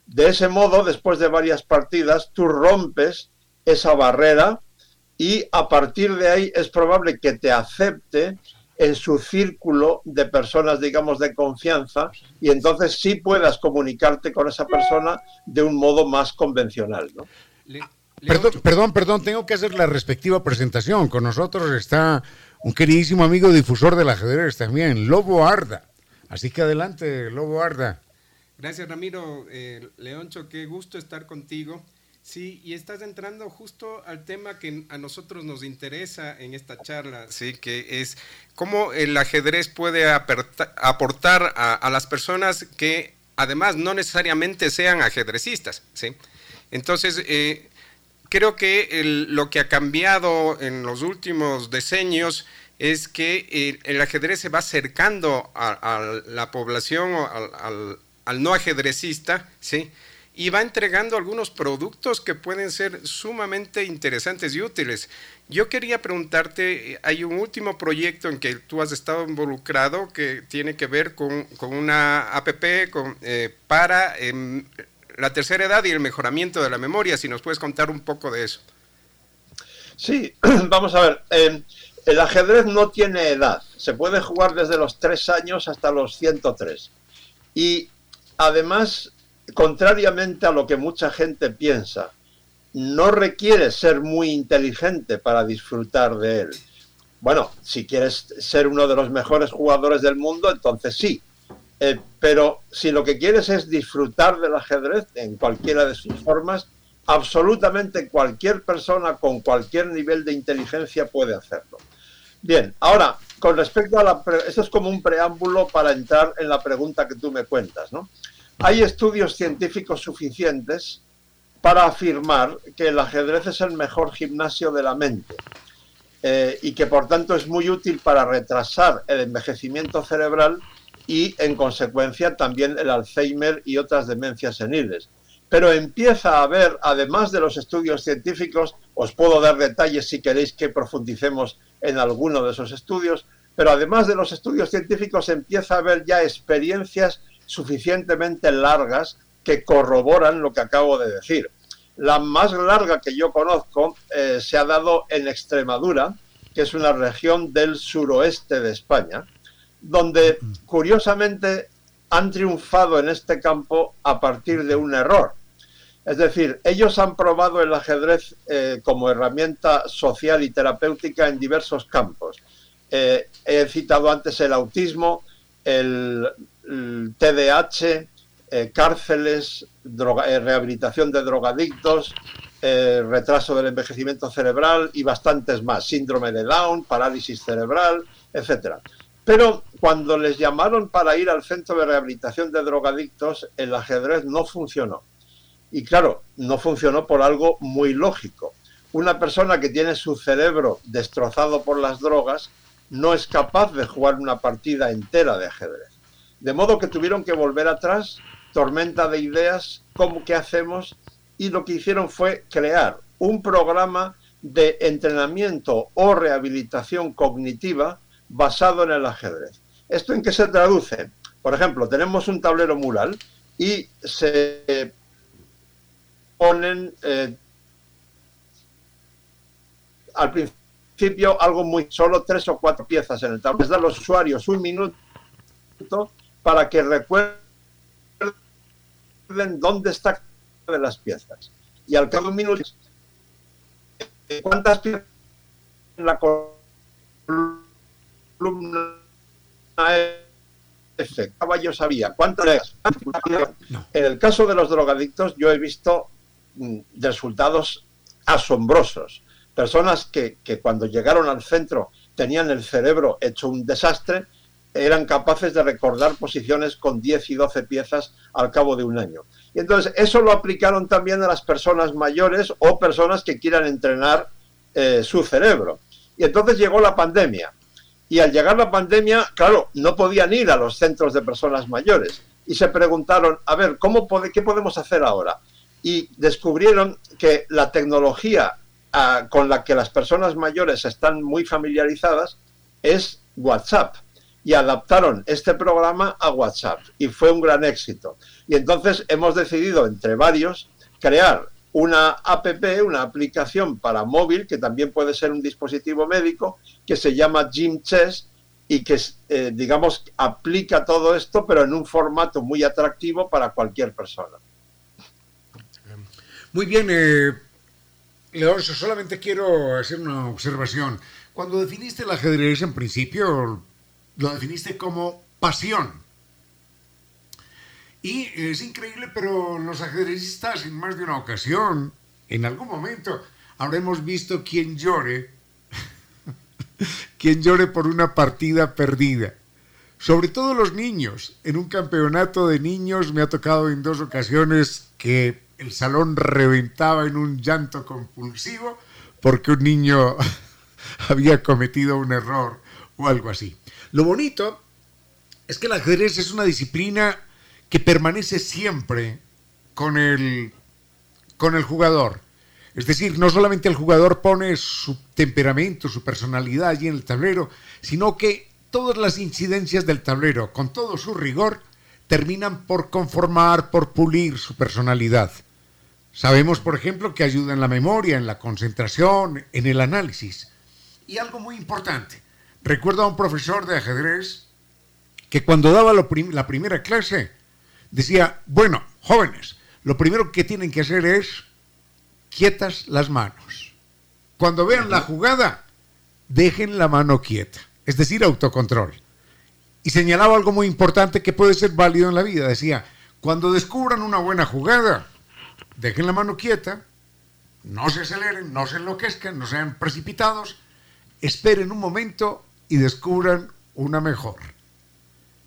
De ese modo, después de varias partidas, tú rompes esa barrera y a partir de ahí es probable que te acepte en su círculo de personas, digamos, de confianza y entonces sí puedas comunicarte con esa persona de un modo más convencional. ¿no? Perdón, perdón, perdón, tengo que hacer la respectiva presentación. Con nosotros está un queridísimo amigo difusor del ajedrez también, Lobo Arda. Así que adelante, Lobo Arda. Gracias, Ramiro. Eh, Leoncho, qué gusto estar contigo. Sí, y estás entrando justo al tema que a nosotros nos interesa en esta charla, sí, que es cómo el ajedrez puede aportar a, las personas que además no necesariamente sean ajedrecistas, sí. Entonces, eh, creo que lo que ha cambiado en los últimos decenios es que el, ajedrez se va acercando a, la población, al, al no ajedrecista, ¿sí? y va entregando algunos productos que pueden ser sumamente interesantes y útiles. Yo quería preguntarte, hay un último proyecto en que tú has estado involucrado que tiene que ver con, una APP eh, para em, la tercera edad y el mejoramiento de la memoria, si nos puedes contar un poco de eso. Sí, vamos a ver. Em, el ajedrez no tiene edad. Se puede jugar desde los 3 años hasta los 103. Y además contrariamente a lo que mucha gente piensa, no requiere ser muy inteligente para disfrutar de él. Bueno, si quieres ser uno de los mejores jugadores del mundo, entonces sí. Eh, pero si lo que quieres es disfrutar del ajedrez en cualquiera de sus formas, absolutamente cualquier persona con cualquier nivel de inteligencia puede hacerlo. Bien, ahora, con respecto a la... Esto es como un preámbulo para entrar en la pregunta que tú me cuentas, ¿no? Hay estudios científicos suficientes para afirmar que el ajedrez es el mejor gimnasio de la mente eh, y que por tanto es muy útil para retrasar el envejecimiento cerebral y en consecuencia también el Alzheimer y otras demencias seniles. Pero empieza a haber, además de los estudios científicos, os puedo dar detalles si queréis que profundicemos en alguno de esos estudios, pero además de los estudios científicos empieza a haber ya experiencias suficientemente largas que corroboran lo que acabo de decir. La más larga que yo conozco eh, se ha dado en Extremadura, que es una región del suroeste de España, donde curiosamente han triunfado en este campo a partir de un error. Es decir, ellos han probado el ajedrez eh, como herramienta social y terapéutica en diversos campos. Eh, he citado antes el autismo, el TDAH, eh, cárceles, eh, rehabilitación de drogadictos, retraso del envejecimiento cerebral y bastantes más, síndrome de Down, parálisis cerebral, etcétera. Pero cuando les llamaron para ir al centro de rehabilitación de drogadictos, el ajedrez no funcionó. Y claro, no funcionó por algo muy lógico. Una persona que tiene su cerebro destrozado por las drogas no es capaz de jugar una partida entera de ajedrez. De modo que tuvieron que volver atrás, tormenta de ideas, cómo qué hacemos, y lo que hicieron fue crear un programa de entrenamiento o rehabilitación cognitiva basado en el ajedrez. ¿Esto en qué se traduce? Por ejemplo, tenemos un tablero mural y se ponen eh, al principio algo muy solo tres o cuatro piezas en el tablero. Les da a los usuarios un minuto para que recuerden dónde está de las piezas. Y al cabo de un minuto, ¿cuántas piezas en la columna F? Caballo sabía. ¿Cuántas? En el caso de los drogadictos, yo he visto mm, resultados asombrosos. Personas que, que cuando llegaron al centro tenían el cerebro hecho un desastre eran capaces de recordar posiciones con 10 y 12 piezas al cabo de un año. Y entonces eso lo aplicaron también a las personas mayores o personas que quieran entrenar eh, su cerebro. Y entonces llegó la pandemia. Y al llegar la pandemia, claro, no podían ir a los centros de personas mayores. Y se preguntaron, a ver, ¿cómo ¿qué podemos hacer ahora? Y descubrieron que la tecnología ah, con la que las personas mayores están muy familiarizadas es WhatsApp y adaptaron este programa a WhatsApp y fue un gran éxito. Y entonces hemos decidido entre varios crear una app, una aplicación para móvil, que también puede ser un dispositivo médico, que se llama Gym Chess y que, eh, digamos, aplica todo esto, pero en un formato muy atractivo para cualquier persona. Muy bien, eh, Leoncio, solamente quiero hacer una observación. Cuando definiste el ajedrez, en principio lo definiste como pasión. Y es increíble, pero los ajedrecistas en más de una ocasión, en algún momento, habremos visto quien llore, quien llore por una partida perdida. Sobre todo los niños. En un campeonato de niños me ha tocado en dos ocasiones que el salón reventaba en un llanto compulsivo porque un niño había cometido un error o algo así. Lo bonito es que el ajedrez es una disciplina que permanece siempre con el, con el jugador. Es decir, no solamente el jugador pone su temperamento, su personalidad allí en el tablero, sino que todas las incidencias del tablero, con todo su rigor, terminan por conformar, por pulir su personalidad. Sabemos, por ejemplo, que ayuda en la memoria, en la concentración, en el análisis. Y algo muy importante, recuerdo a un profesor de ajedrez que cuando daba la primera clase decía, bueno, jóvenes, lo primero que tienen que hacer es quietas las manos. Cuando vean la jugada, dejen la mano quieta, es decir, autocontrol. Y señalaba algo muy importante que puede ser válido en la vida. Decía, cuando descubran una buena jugada, dejen la mano quieta, no se aceleren, no se enloquezcan, no sean precipitados, esperen un momento y descubran una mejor.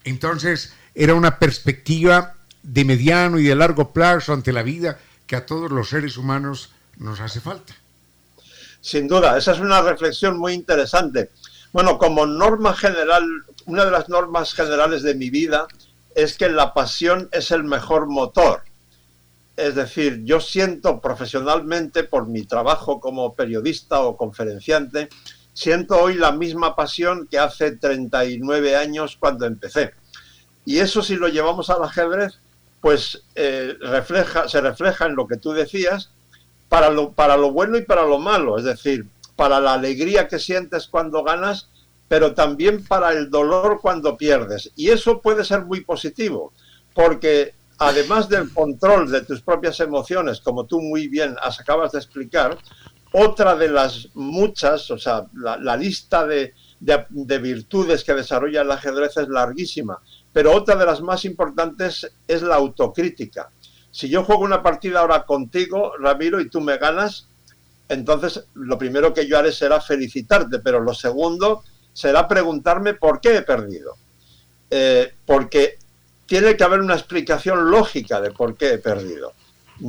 Entonces, era una perspectiva de mediano y de largo plazo ante la vida que a todos los seres humanos nos hace falta. Sin duda, esa es una reflexión muy interesante. Bueno, como norma general, una de las normas generales de mi vida es que la pasión es el mejor motor. Es decir, yo siento profesionalmente por mi trabajo como periodista o conferenciante, siento hoy la misma pasión que hace 39 años cuando empecé. Y eso si lo llevamos al ajedrez, pues eh, refleja, se refleja en lo que tú decías, para lo, para lo bueno y para lo malo, es decir, para la alegría que sientes cuando ganas, pero también para el dolor cuando pierdes. Y eso puede ser muy positivo, porque además del control de tus propias emociones, como tú muy bien acabas de explicar, otra de las muchas, o sea, la, lista de, de, virtudes que desarrolla el ajedrez es larguísima, pero otra de las más importantes es la autocrítica. Si yo juego una partida ahora contigo, Ramiro, y tú me ganas, entonces lo primero que yo haré será felicitarte, pero lo segundo será preguntarme por qué he perdido. Eh, porque tiene que haber una explicación lógica de por qué he perdido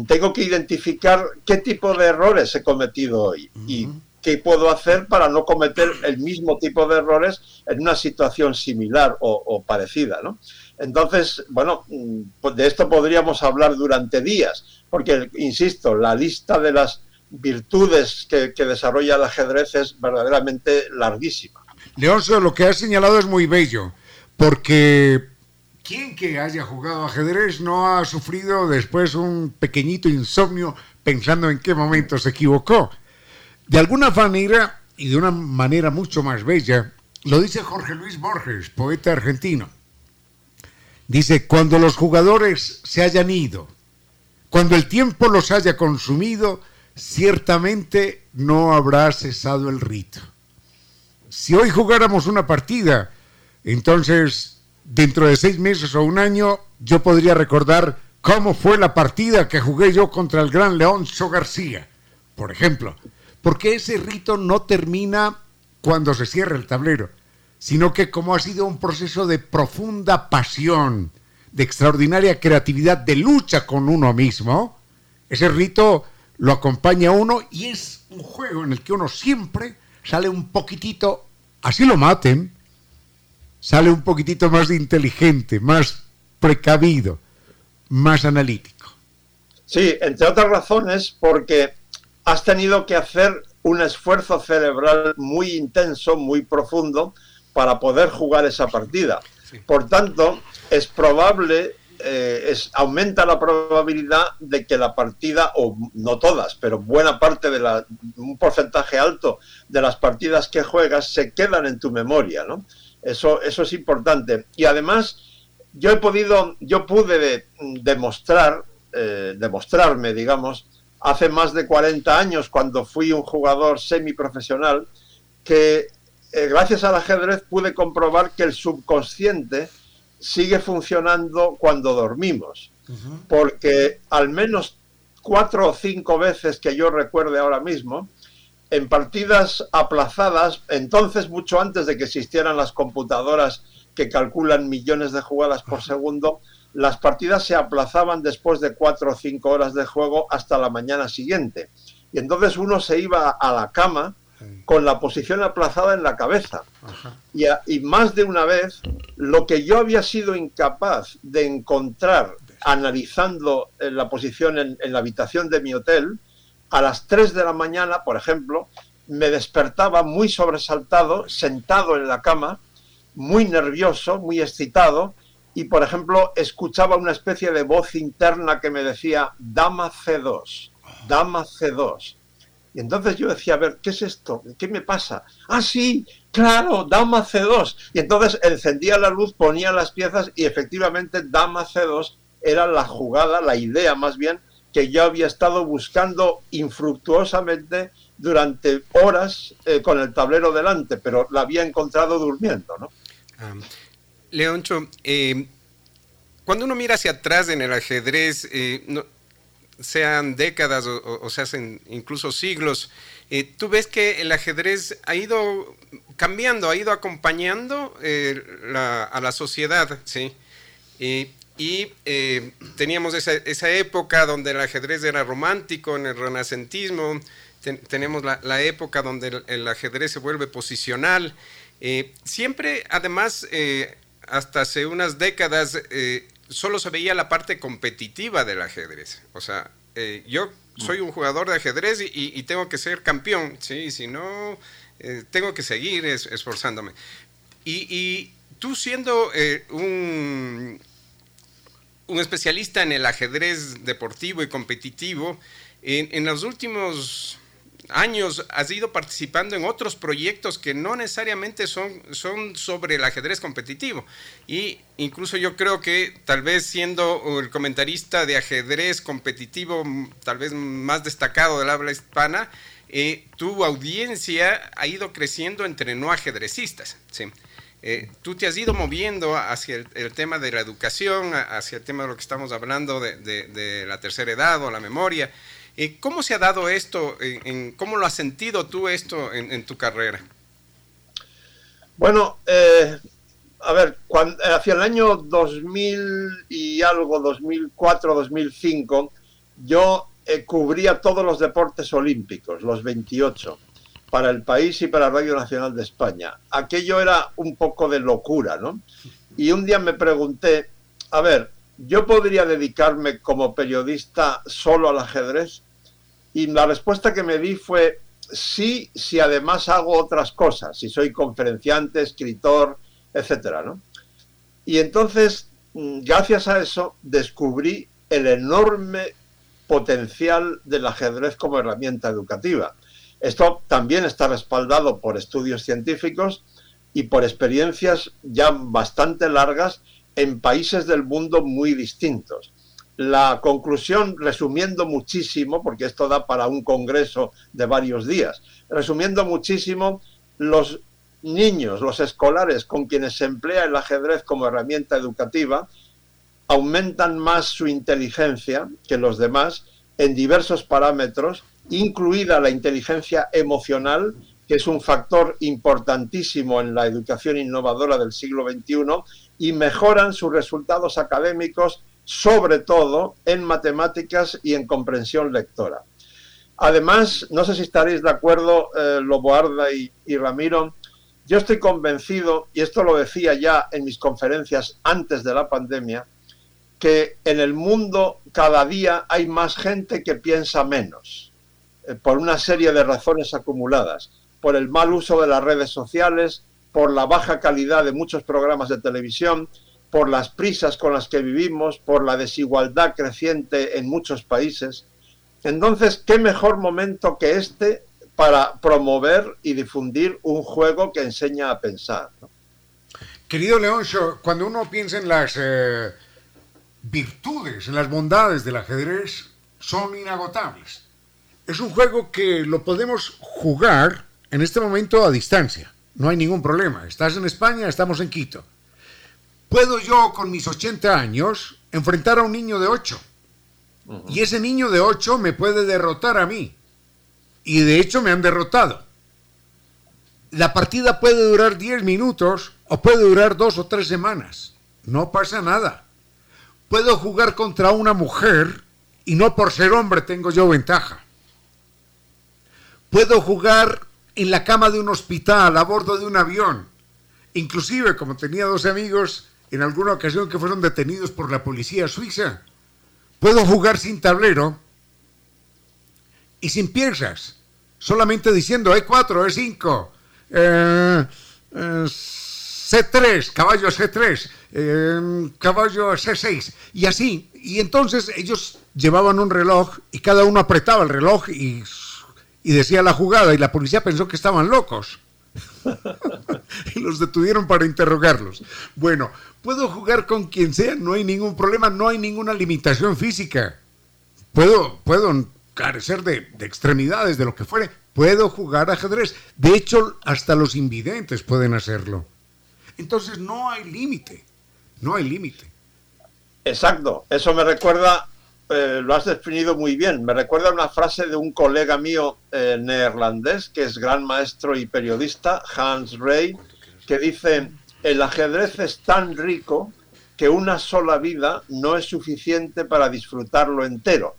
tengo que identificar qué tipo de errores he cometido hoy y qué puedo hacer para no cometer el mismo tipo de errores en una situación similar o, parecida. ¿no? Entonces, bueno, pues de esto podríamos hablar durante días, porque, insisto, la lista de las virtudes que, que desarrolla el ajedrez es verdaderamente larguísima. Leoncio, lo que has señalado es muy bello, porque ¿Quién que haya jugado ajedrez no ha sufrido después un pequeñito insomnio pensando en qué momento se equivocó? De alguna manera, y de una manera mucho más bella, lo dice Jorge Luis Borges, poeta argentino. Dice, cuando los jugadores se hayan ido, cuando el tiempo los haya consumido, ciertamente no habrá cesado el rito. Si hoy jugáramos una partida, entonces dentro de seis meses o un año yo podría recordar cómo fue la partida que jugué yo contra el gran Leoncio García, por ejemplo, porque ese rito no termina cuando se cierra el tablero, sino que como ha sido un proceso de profunda pasión, de extraordinaria creatividad, de lucha con uno mismo, ese rito lo acompaña uno y es un juego en el que uno siempre sale un poquitito, así lo maten, sale un poquitito más inteligente, más precavido, más analítico. Sí, entre otras razones porque has tenido que hacer un esfuerzo cerebral muy intenso, muy profundo, para poder jugar esa partida. Por tanto, es probable, eh, es, aumenta la probabilidad de que la partida, o no todas, pero buena parte de la, un porcentaje alto de las partidas que juegas se quedan en tu memoria, ¿no? Eso, eso es importante. Y además, yo he podido, yo pude demostrar, eh, demostrarme, digamos, hace más de 40 años, cuando fui un jugador semiprofesional, que eh, gracias al ajedrez pude comprobar que el subconsciente sigue funcionando cuando dormimos, porque al menos cuatro o cinco veces que yo recuerde ahora mismo, en partidas aplazadas, entonces mucho antes de que existieran las computadoras que calculan millones de jugadas por segundo, las partidas se aplazaban después de cuatro o cinco horas de juego hasta la mañana siguiente. Y entonces uno se iba a la cama con la posición aplazada en la cabeza. Y, más de una vez, lo que yo había sido incapaz de encontrar analizando eh, la posición en, en la habitación de mi hotel, a las 3 de la mañana, por ejemplo, me despertaba muy sobresaltado, sentado en la cama, muy nervioso, muy excitado, y por ejemplo escuchaba una especie de voz interna que me decía, dama C2, dama C2. Y entonces yo decía, a ver, ¿qué es esto? ¿Qué me pasa? Ah, sí, claro, dama C2. Y entonces encendía la luz, ponía las piezas y efectivamente dama C2 era la jugada, la idea más bien, que yo había estado buscando infructuosamente durante horas eh, con el tablero delante, pero la había encontrado durmiendo, ¿no? Leoncho, eh, cuando uno mira hacia atrás en el ajedrez, eh, no, sean décadas o, se hacen incluso siglos, eh, tú ves que el ajedrez ha ido cambiando, ha ido acompañando a la sociedad, ¿sí? Y eh, teníamos esa, época donde el ajedrez era romántico, en el renacentismo, tenemos la, época donde el, ajedrez se vuelve posicional. siempre, además, hasta hace unas décadas, solo se veía la parte competitiva del ajedrez. O sea, eh, yo soy un jugador de ajedrez y, tengo que ser campeón, ¿sí? Si no, eh, tengo que seguir esforzándome. Y, tú siendo eh, un, un especialista en el ajedrez deportivo y competitivo, en los últimos años has ido participando en otros proyectos que no necesariamente son, son sobre el ajedrez competitivo. Y incluso yo creo que tal vez siendo el comentarista de ajedrez competitivo tal vez más destacado del habla hispana, eh, tu audiencia ha ido creciendo entre no ajedrecistas. Eh, tú te has ido moviendo hacia el, tema de la educación, hacia el tema de lo que estamos hablando de, de la tercera edad o la memoria. Eh, ¿Cómo se ha dado esto? En, ¿Cómo lo has sentido tú esto en, tu carrera? Bueno, eh, a ver, cuando, hacia el año 2000 y algo, 2004, 2005, yo eh, cubría todos los deportes olímpicos, los 28, para el país y para Radio Nacional de España. Aquello era un poco de locura, ¿no? Y un día me pregunté, a ver, ¿yo podría dedicarme como periodista solo al ajedrez? Y la respuesta que me di fue sí, si además hago otras cosas, si soy conferenciante, escritor, etcétera, ¿no? Y entonces, mm, gracias a eso, descubrí el enorme potencial del ajedrez como herramienta educativa. Esto también está respaldado por estudios científicos y por experiencias ya bastante largas en países del mundo muy distintos. La conclusión, resumiendo muchísimo, porque esto da para un congreso de varios días, resumiendo muchísimo, los niños, los escolares con quienes se emplea el ajedrez como herramienta educativa, aumentan más su inteligencia que los demás en diversos parámetros, incluida la inteligencia emocional, que es un factor importantísimo en la educación innovadora del siglo XXI, y mejoran sus resultados académicos, sobre todo en matemáticas y en comprensión lectora. Además, no sé si estaréis de acuerdo, eh, Loboarda y, Ramiro, yo estoy convencido, y esto lo decía ya en mis conferencias antes de la pandemia, que en el mundo cada día hay más gente que piensa menos, por una serie de razones acumuladas, por el mal uso de las redes sociales, por la baja calidad de muchos programas de televisión, por las prisas con las que vivimos, por la desigualdad creciente en muchos países. Entonces, ¿qué mejor momento que este para promover y difundir un juego que enseña a pensar? Querido Leoncio, cuando uno piensa en las eh, virtudes, en las bondades del ajedrez, son inagotables. Es un juego que lo podemos jugar en este momento a distancia. No hay ningún problema. Estás en España, estamos en Quito. Puedo yo, con mis 80 años, enfrentar a un niño de 8. Y ese niño de 8 me puede derrotar a mí. Y de hecho me han derrotado. La partida puede durar 10 minutos o puede durar dos o tres semanas. No pasa nada. Puedo jugar contra una mujer y no por ser hombre tengo yo ventaja. Puedo jugar en la cama de un hospital, a bordo de un avión. Inclusive, como tenía dos amigos en alguna ocasión que fueron detenidos por la policía suiza, puedo jugar sin tablero y sin piezas, solamente diciendo E4, E5, eh, eh, C3, caballo C3, eh, caballo C6, y así. Y entonces ellos llevaban un reloj y cada uno apretaba el reloj y y decía la jugada y la policía pensó que estaban locos. y los detuvieron para interrogarlos. Bueno, puedo jugar con quien sea, no hay ningún problema, no hay ninguna limitación física. Puedo, puedo carecer de, de extremidades, de lo que fuere. Puedo jugar ajedrez. De hecho, hasta los invidentes pueden hacerlo. Entonces no hay límite, no hay límite. Exacto, eso me recuerda eh, lo has definido muy bien. Me recuerda una frase de un colega mío eh, neerlandés, que es gran maestro y periodista, Hans Rey, que dice, el ajedrez es tan rico que una sola vida no es suficiente para disfrutarlo entero.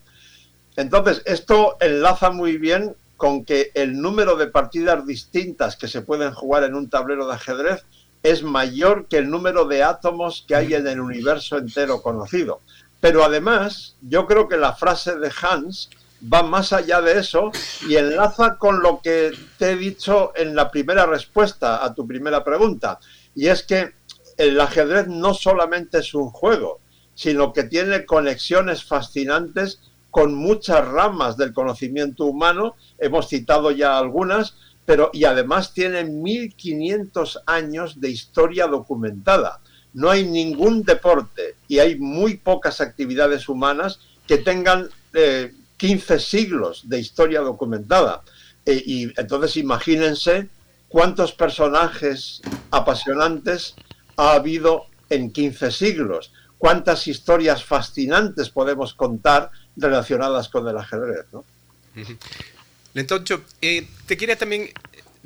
Entonces, esto enlaza muy bien con que el número de partidas distintas que se pueden jugar en un tablero de ajedrez es mayor que el número de átomos que hay en el universo entero conocido. Pero además, yo creo que la frase de Hans va más allá de eso y enlaza con lo que te he dicho en la primera respuesta a tu primera pregunta. Y es que el ajedrez no solamente es un juego, sino que tiene conexiones fascinantes con muchas ramas del conocimiento humano. Hemos citado ya algunas, pero y además tiene 1500 años de historia documentada no hay ningún deporte y hay muy pocas actividades humanas que tengan 15 eh, siglos de historia documentada. Eh, y entonces imagínense cuántos personajes apasionantes ha habido en 15 siglos, cuántas historias fascinantes podemos contar relacionadas con el ajedrez. ¿no? Eh, te quería también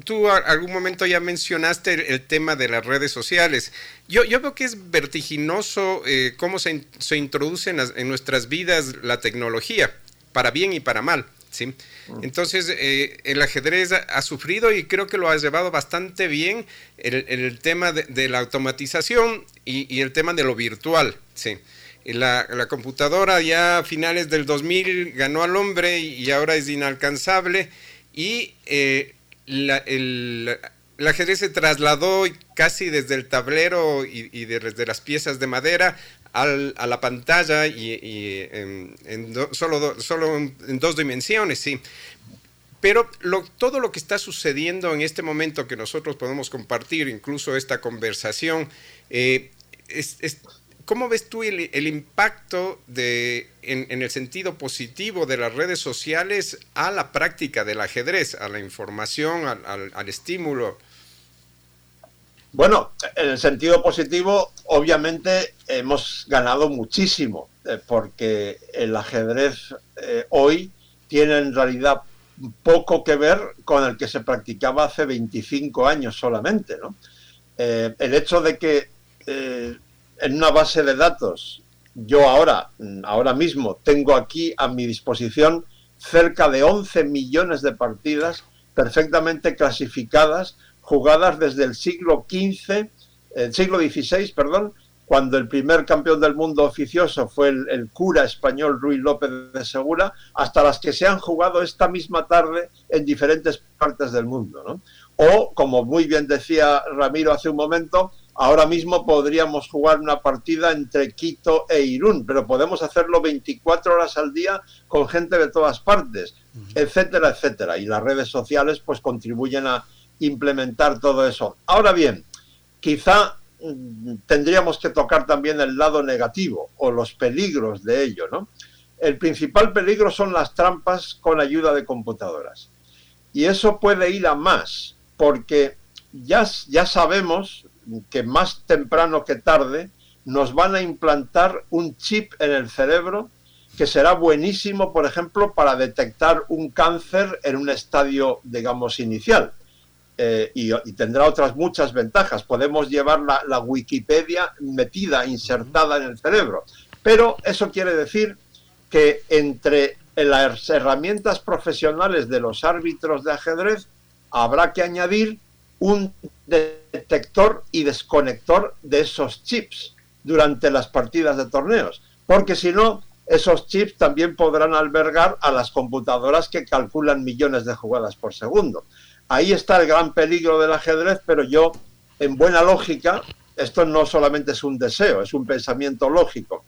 tú algún momento ya mencionaste el, tema de las redes sociales. Yo, yo veo que es vertiginoso eh, cómo se, se introduce en, nuestras vidas la tecnología, para bien y para mal. ¿sí? Mm. Entonces, eh, el ajedrez ha, sufrido y creo que lo ha llevado bastante bien el, el tema de, la automatización y, y, el tema de lo virtual. ¿sí? La, la, computadora ya a finales del 2000 ganó al hombre y ahora es inalcanzable. Y eh, la, el, ajedrez se trasladó casi desde el tablero y, desde las piezas de madera a la pantalla y, en, solo, solo en dos dimensiones, sí. Pero todo lo que está sucediendo en este momento que nosotros podemos compartir, incluso esta conversación, eh, es, ¿Cómo ves tú el, impacto de, en, el sentido positivo de las redes sociales a la práctica del ajedrez, a la información, al, estímulo? Bueno, en el sentido positivo, obviamente hemos ganado muchísimo, eh, porque el ajedrez eh, hoy tiene en realidad poco que ver con el que se practicaba hace 25 años solamente. ¿no? Eh, el hecho de que en una base de datos yo ahora, ahora mismo tengo aquí a mi disposición cerca de 11 millones de partidas perfectamente clasificadas, jugadas desde el siglo XV, siglo XVI, perdón, cuando el primer campeón del mundo oficioso fue el, cura español Ruiz López de Segura, hasta las que se han jugado esta misma tarde en diferentes partes del mundo. O, como muy bien decía Ramiro hace un momento, ahora mismo podríamos jugar una partida entre Quito e Irún, pero podemos hacerlo 24 horas al día con gente de todas partes, etcétera, etcétera. Y las redes sociales pues contribuyen a implementar todo eso. Ahora bien, quizá tendríamos que tocar también el lado negativo o los peligros de ello, ¿no? El principal peligro son las trampas con ayuda de computadoras. Y eso puede ir a más, porque ya, ya sabemos que más temprano que tarde nos van a implantar un chip en el cerebro que será buenísimo, por ejemplo, para detectar un cáncer en un estadio, digamos, inicial. Eh, y, tendrá otras muchas ventajas. Podemos llevar la, Wikipedia metida, insertada en el cerebro. Pero eso quiere decir que entre las herramientas profesionales de los árbitros de ajedrez habrá que añadir un detector y desconector de esos chips durante las partidas de torneos. Porque si no, esos chips también podrán albergar a las computadoras que calculan millones de jugadas por segundo. Ahí está el gran peligro del ajedrez, pero yo, en buena lógica, esto no solamente es un deseo, es un pensamiento lógico.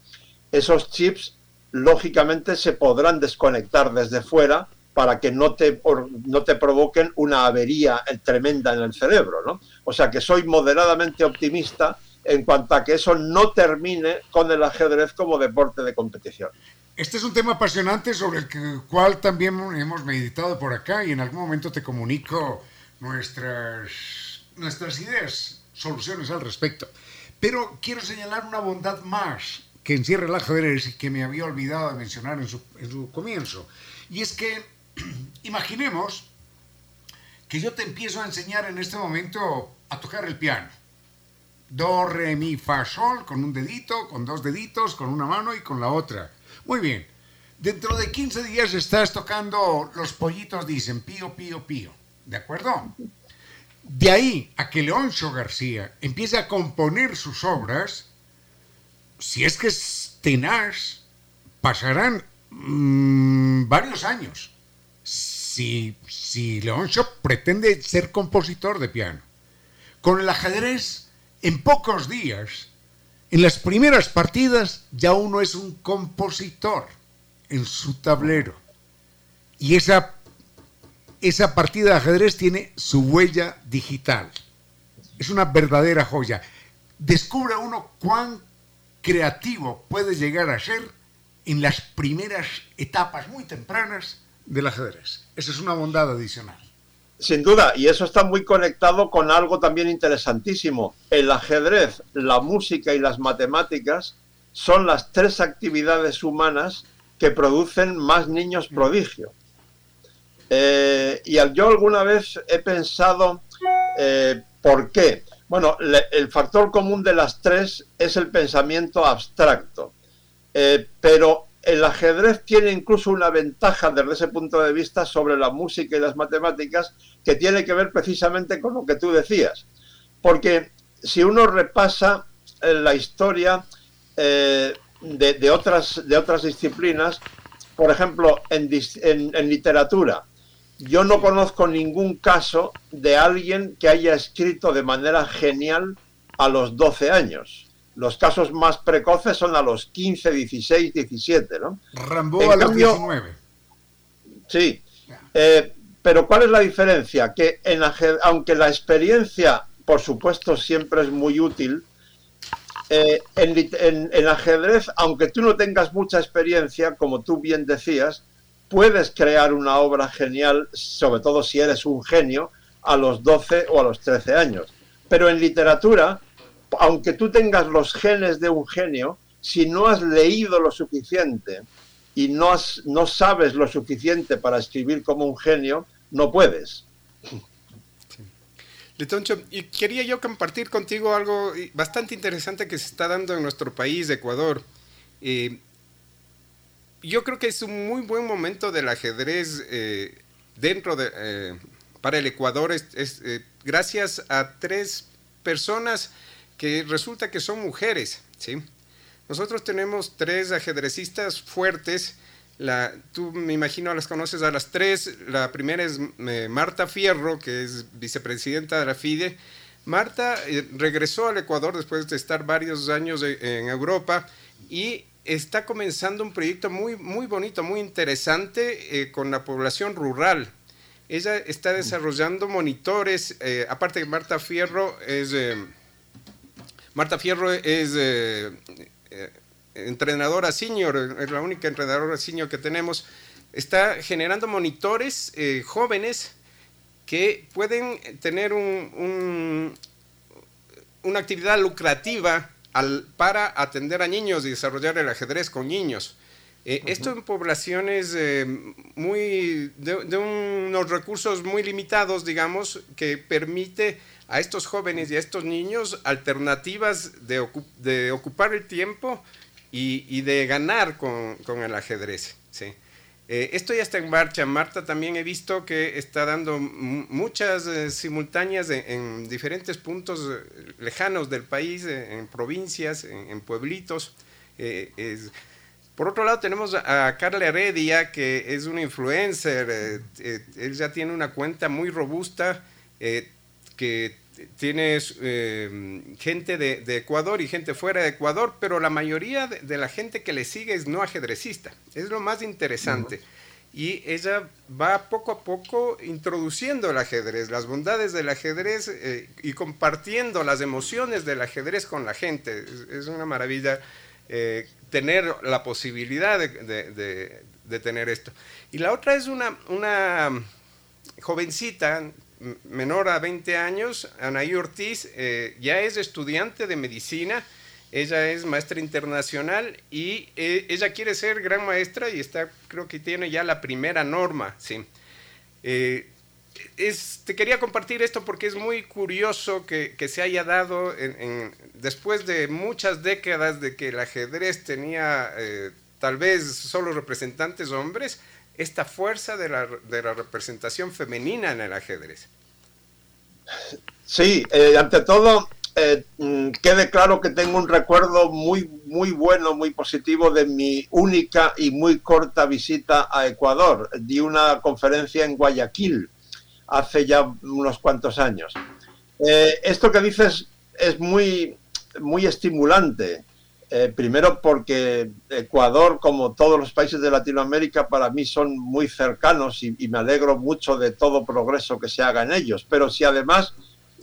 Esos chips, lógicamente, se podrán desconectar desde fuera para que no te, no te provoquen una avería tremenda en el cerebro, ¿no? O sea que soy moderadamente optimista en cuanto a que eso no termine con el ajedrez como deporte de competición. Este es un tema apasionante sobre el cual también hemos meditado por acá y en algún momento te comunico nuestras, nuestras ideas, soluciones al respecto. Pero quiero señalar una bondad más que encierra el ajedrez y que me había olvidado de mencionar en su, en su comienzo. Y es que imaginemos que yo te empiezo a enseñar en este momento a tocar el piano. Do, re, mi, fa, sol, con un dedito, con dos deditos, con una mano y con la otra. Muy bien. Dentro de 15 días estás tocando Los pollitos dicen pío, pío, pío. ¿De acuerdo? De ahí a que Leoncio García empiece a componer sus obras, si es que es tenaz, pasarán mm, varios años. Si, si Leoncio pretende ser compositor de piano. Con el ajedrez, en pocos días, en las primeras partidas ya uno es un compositor en su tablero. Y esa, esa partida de ajedrez tiene su huella digital. Es una verdadera joya. Descubre uno cuán creativo puede llegar a ser en las primeras etapas muy tempranas del ajedrez. Esa es una bondad adicional. Sin duda, y eso está muy conectado con algo también interesantísimo. El ajedrez, la música y las matemáticas son las tres actividades humanas que producen más niños prodigio. Eh, y yo alguna vez he pensado, eh, ¿por qué? Bueno, el factor común de las tres es el pensamiento abstracto. Eh, pero el ajedrez tiene incluso una ventaja desde ese punto de vista sobre la música y las matemáticas que tiene que ver precisamente con lo que tú decías. Porque si uno repasa eh, la historia eh, de, otras, de otras disciplinas, por ejemplo, en, en literatura, yo no conozco ningún caso de alguien que haya escrito de manera genial a los 12 años los casos más precoces son a los 15, 16, 17, ¿no? Rambo a los 19. Sí. Eh, pero ¿cuál es la diferencia? Que en aunque la experiencia, por supuesto, siempre es muy útil, eh, en, en, ajedrez, aunque tú no tengas mucha experiencia, como tú bien decías, puedes crear una obra genial, sobre todo si eres un genio, a los 12 o a los 13 años. Pero en literatura, aunque tú tengas los genes de un genio, si no has leído lo suficiente y no, no sabes lo suficiente para escribir como un genio, no puedes. Letoncho, y quería yo compartir contigo algo bastante interesante que se está dando en nuestro país, Ecuador. Eh, yo creo que es un muy buen momento del ajedrez eh, dentro de, eh, para el Ecuador, es, gracias a tres personas que resulta que son mujeres, ¿sí? Nosotros tenemos tres ajedrecistas fuertes, la, tú me imagino las conoces a las tres. La primera es eh, Marta Fierro, que es vicepresidenta de la FIDE. Marta eh, regresó al Ecuador después de estar varios años en Europa y está comenzando un proyecto muy, muy bonito, muy interesante eh, con la población rural. Ella está desarrollando monitores, aparte de Marta Fierro es... Marta Fierro es entrenadora senior, es la única entrenadora senior que tenemos, está generando monitores eh, jóvenes que pueden tener un, una actividad lucrativa al, para atender a niños y desarrollar el ajedrez con niños. Eh, esto en poblaciones eh, muy de, unos recursos muy limitados, digamos, que permite a estos jóvenes y a estos niños alternativas de, de ocupar el tiempo y, de ganar con, el ajedrez. ¿sí? Eh, esto ya está en marcha. Marta también he visto que está dando muchas eh, simultáneas en, diferentes puntos eh, lejanos del país, en provincias, en, pueblitos. por otro lado tenemos a Carla Heredia, que es una influencer. él ya tiene una cuenta muy robusta que tienes eh, gente de, Ecuador y gente fuera de Ecuador, pero la mayoría de, la gente que le sigue es no ajedrecista. Es lo más interesante. Y ella va poco a poco introduciendo el ajedrez, las bondades del ajedrez eh, y compartiendo las emociones del ajedrez con la gente. Es, una maravilla eh, tener la posibilidad de, de, tener esto. Y la otra es una, una jovencita menor a 20 años, Anaí Ortiz, eh, ya es estudiante de medicina, ella es maestra internacional y eh, ella quiere ser gran maestra y está, creo que tiene ya la primera norma, sí. Eh, te quería compartir esto porque es muy curioso que, se haya dado después de muchas décadas de que el ajedrez tenía tal vez solo representantes hombres, esta fuerza de la, de la representación femenina en el ajedrez. Sí, eh, ante todo, eh, mm, quede claro que tengo un recuerdo muy, muy bueno, muy positivo de mi única y muy corta visita a Ecuador. Di una conferencia en Guayaquil hace ya unos cuantos años. Eh, esto que dices es muy, muy estimulante. Eh, primero porque Ecuador, como todos los países de Latinoamérica, para mí son muy cercanos y, me alegro mucho de todo progreso que se haga en ellos. Pero si además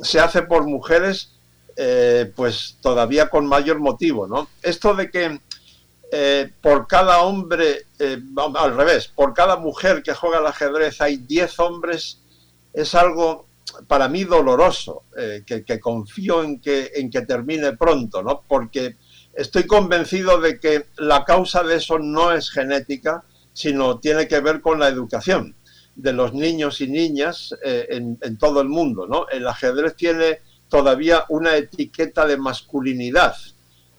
se hace por mujeres, eh, pues todavía con mayor motivo, ¿no? Esto de que eh, por cada hombre, al revés, por cada mujer que juega al ajedrez hay 10 hombres, es algo para mí doloroso, que, que, confío en que, en que termine pronto, ¿no? Porque estoy convencido de que la causa de eso no es genética, sino tiene que ver con la educación de los niños y niñas eh, en, todo el mundo. ¿no? El ajedrez tiene todavía una etiqueta de masculinidad.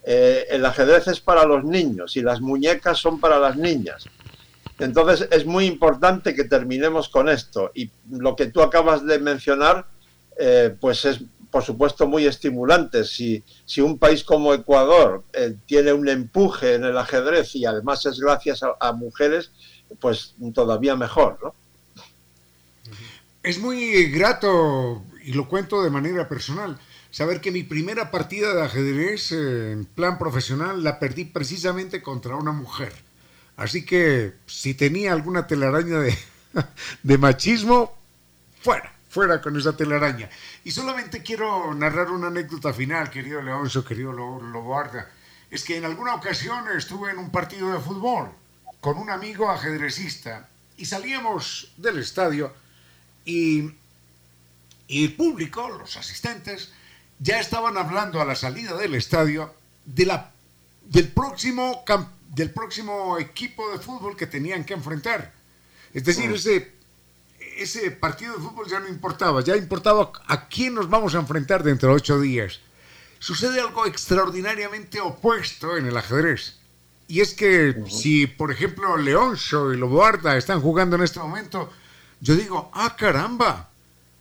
Eh, el ajedrez es para los niños y las muñecas son para las niñas. Entonces es muy importante que terminemos con esto. Y lo que tú acabas de mencionar, eh, pues es por supuesto, muy estimulantes. Si, si un país como Ecuador eh, tiene un empuje en el ajedrez y además es gracias a, mujeres, pues todavía mejor, ¿no? Es muy grato, y lo cuento de manera personal, saber que mi primera partida de ajedrez eh, en plan profesional la perdí precisamente contra una mujer. Así que si tenía alguna telaraña de, de machismo, fuera fuera con esa telaraña. Y solamente quiero narrar una anécdota final, querido Leonzo, querido Loboarda. Es que en alguna ocasión estuve en un partido de fútbol con un amigo ajedrecista y salíamos del estadio y, y el público, los asistentes, ya estaban hablando a la salida del estadio de la, del próximo del próximo equipo de fútbol que tenían que enfrentar. Es decir, ese, ese partido de fútbol ya no importaba, ya importaba a quién nos vamos a enfrentar dentro de ocho días. Sucede algo extraordinariamente opuesto en el ajedrez. Y es que si, por ejemplo, Leoncho y Loboarda están jugando en este momento, yo digo, ah, caramba,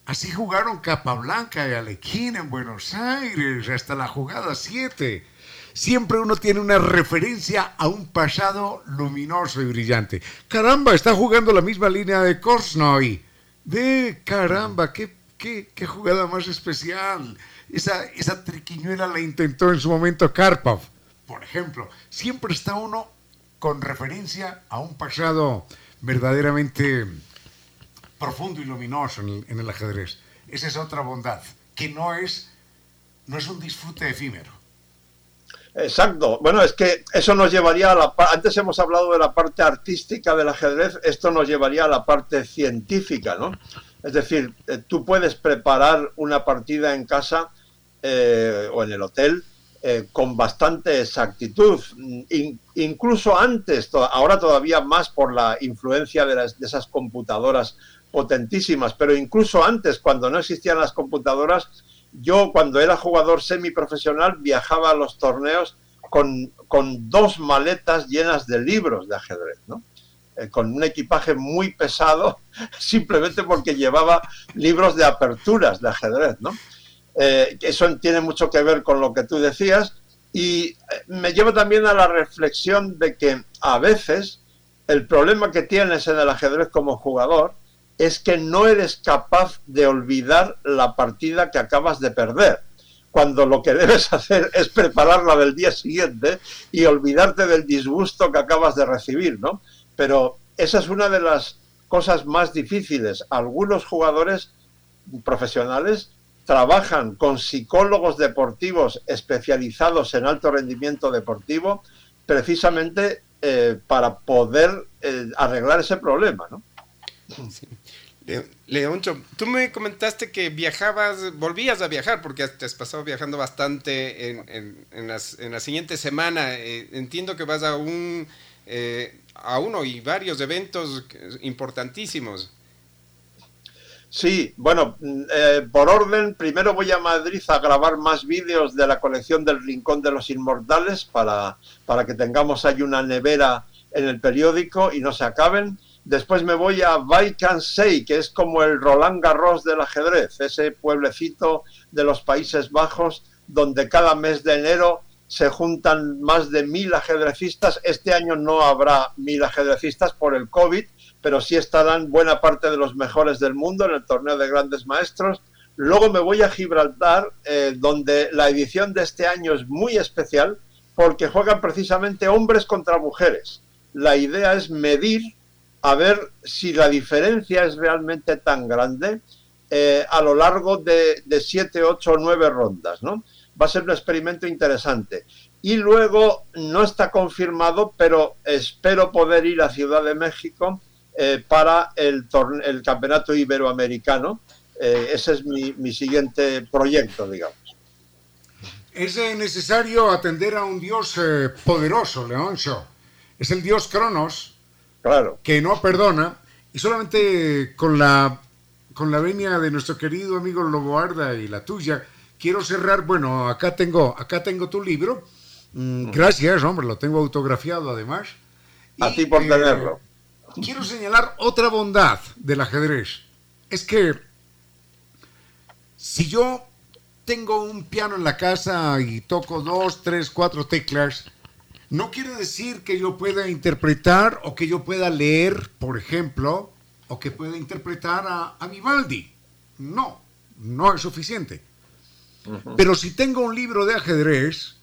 así jugaron Capablanca y Alequín en Buenos Aires hasta la jugada 7 siempre uno tiene una referencia a un pasado luminoso y brillante. Caramba, está jugando la misma línea de Korsnoy. De caramba, qué, qué, qué jugada más especial. Esa, esa triquiñuela la intentó en su momento Karpov, por ejemplo. Siempre está uno con referencia a un pasado verdaderamente profundo y luminoso en el, en el ajedrez. Esa es otra bondad, que no es, no es un disfrute efímero. Exacto. Bueno, es que eso nos llevaría a la antes hemos hablado de la parte artística del ajedrez, esto nos llevaría a la parte científica, ¿no? Es decir, eh, tú puedes preparar una partida en casa eh, o en el hotel eh, con bastante exactitud, incluso antes, ahora todavía más por la influencia de, las, de esas computadoras potentísimas, pero incluso antes, cuando no existían las computadoras, yo cuando era jugador semiprofesional viajaba a los torneos con, dos maletas llenas de libros de ajedrez, ¿no? Eh, con un equipaje muy pesado, simplemente porque llevaba libros de aperturas de ajedrez, ¿no? Eh, eso tiene mucho que ver con lo que tú decías y eh, me lleva también a la reflexión de que a veces el problema que tienes en el ajedrez como jugador es que no eres capaz de olvidar la partida que acabas de perder, cuando lo que debes hacer es prepararla del día siguiente y olvidarte del disgusto que acabas de recibir, ¿no? Pero esa es una de las cosas más difíciles. Algunos jugadores profesionales trabajan con psicólogos deportivos especializados en alto rendimiento deportivo precisamente eh, para poder eh, arreglar ese problema, ¿no? Leoncho, tú me comentaste que viajabas, volvías a viajar porque te has pasado viajando bastante en, las, en la siguiente semana. Eh, entiendo que vas a un eh, a uno y varios eventos importantísimos. Sí, bueno, eh, por orden, primero voy a Madrid a grabar más vídeos de la colección del Rincón de los Inmortales para, para que tengamos ahí una nevera en el periódico y no se acaben. Después me voy a Vaikansei, que es como el Roland Garros del ajedrez, ese pueblecito de los Países Bajos donde cada mes de enero se juntan más de mil ajedrecistas. Este año no habrá mil ajedrecistas por el COVID, pero sí estarán buena parte de los mejores del mundo en el torneo de grandes maestros. Luego me voy a Gibraltar, eh, donde la edición de este año es muy especial porque juegan precisamente hombres contra mujeres. La idea es medir a ver si la diferencia es realmente tan grande eh, a lo largo de, siete, ocho o nueve rondas, ¿no? Va a ser un experimento interesante. Y luego no está confirmado, pero espero poder ir a Ciudad de México eh, para el, el, Campeonato Iberoamericano. Eh, ese es mi, siguiente proyecto, digamos. Es necesario atender a un dios poderoso, Leoncio. Es el dios Cronos, que no perdona, y solamente con la, con la venia de nuestro querido amigo Loboarda y la tuya, quiero cerrar, bueno, acá tengo, acá tengo tu libro, mm, gracias, hombre, lo tengo autografiado además. A ti por tenerlo. Eh, quiero señalar otra bondad del ajedrez, es que si yo tengo un piano en la casa y toco dos, tres, cuatro teclas, no quiere decir que yo pueda interpretar o que yo pueda leer, por ejemplo, o que pueda interpretar a, Vivaldi. No, no es suficiente. Pero si tengo un libro de ajedrez,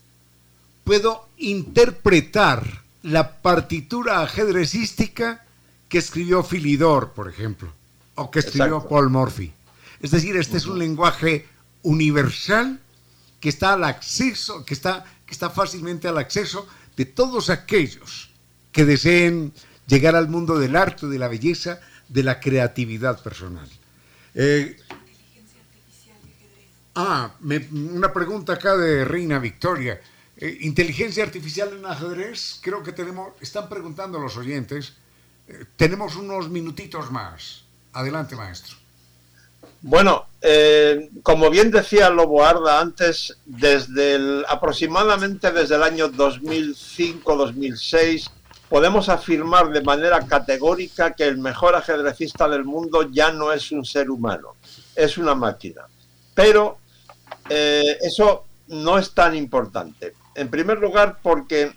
puedo interpretar la partitura ajedrecística que escribió Philidor, por ejemplo, o que escribió Paul Morphy. Es decir, este es un lenguaje universal que está al acceso, que está, que está fácilmente al acceso de todos aquellos que deseen llegar al mundo del arte, de la belleza, de la creatividad personal. Eh, ah, una pregunta acá de Reina Victoria. Eh, inteligencia artificial en ajedrez, creo que tenemos, están preguntando los oyentes, eh, tenemos unos minutitos más. Adelante, maestro. Bueno, eh, como bien decía Lobo Arda antes, desde el, aproximadamente desde el año 2005-2006 podemos afirmar de manera categórica que el mejor ajedrecista del mundo ya no es un ser humano, es una máquina. Pero eh, eso no es tan importante. En primer lugar, porque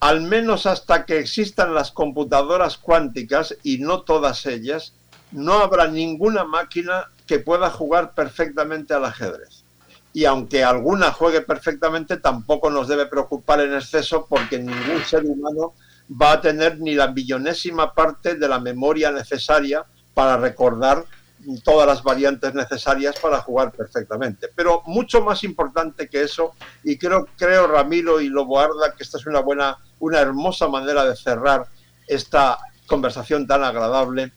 al menos hasta que existan las computadoras cuánticas, y no todas ellas, no habrá ninguna máquina que pueda jugar perfectamente al ajedrez. Y aunque alguna juegue perfectamente, tampoco nos debe preocupar en exceso porque ningún ser humano va a tener ni la millonésima parte de la memoria necesaria para recordar todas las variantes necesarias para jugar perfectamente. Pero mucho más importante que eso, y creo, creo Ramiro y Loboarda, que esta es una buena, una hermosa manera de cerrar esta conversación tan agradable,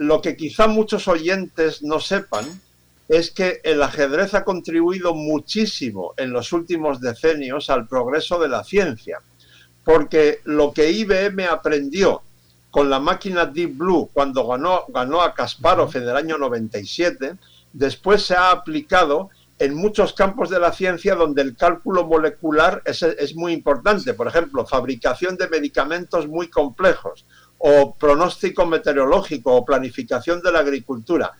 lo que quizá muchos oyentes no sepan es que el ajedrez ha contribuido muchísimo en los últimos decenios al progreso de la ciencia, porque lo que IBM aprendió con la máquina Deep Blue cuando ganó, ganó a Kasparov en el año 97, después se ha aplicado en muchos campos de la ciencia donde el cálculo molecular es, es muy importante. Por ejemplo, fabricación de medicamentos muy complejos o pronóstico meteorológico o planificación de la agricultura.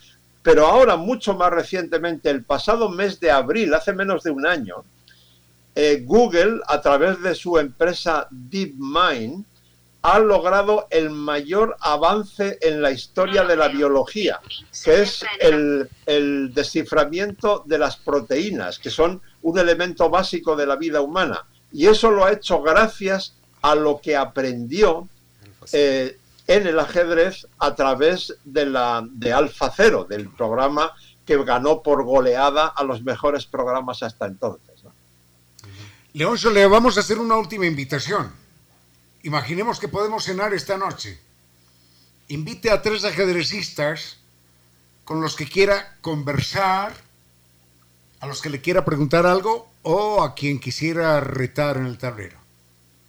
Pero ahora, mucho más recientemente, el pasado mes de abril, hace menos de un año, eh, Google, a través de su empresa DeepMind, ha logrado el mayor avance en la historia de la biología, que es el, el, desciframiento de las proteínas, que son un elemento básico de la vida humana. Y eso lo ha hecho gracias a lo que aprendió eh, en el ajedrez a través de, la, de Alfa Cero, del programa que ganó por goleada a los mejores programas hasta entonces. ¿no? Leoncio, le vamos a hacer una última invitación. Imaginemos que podemos cenar esta noche. Invite a tres ajedrecistas con los que quiera conversar, a los que le quiera preguntar algo o a quien quisiera retar en el tablero.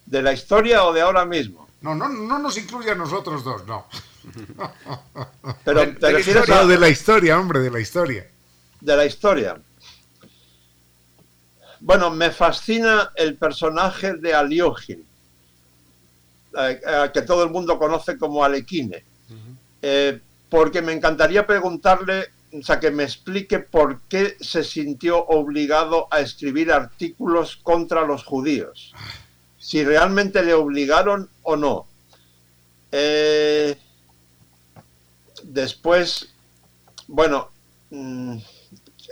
¿De la historia o de ahora mismo? No, no, no nos incluye a nosotros dos, no. Pero te de, refieres a... de la historia, hombre, de la historia. De la historia. Bueno, me fascina el personaje de Aliogin, eh, que todo el mundo conoce como Alequine, uh -huh. eh, porque me encantaría preguntarle, o sea, que me explique por qué se sintió obligado a escribir artículos contra los judíos si realmente le obligaron o no. Eh, después, bueno,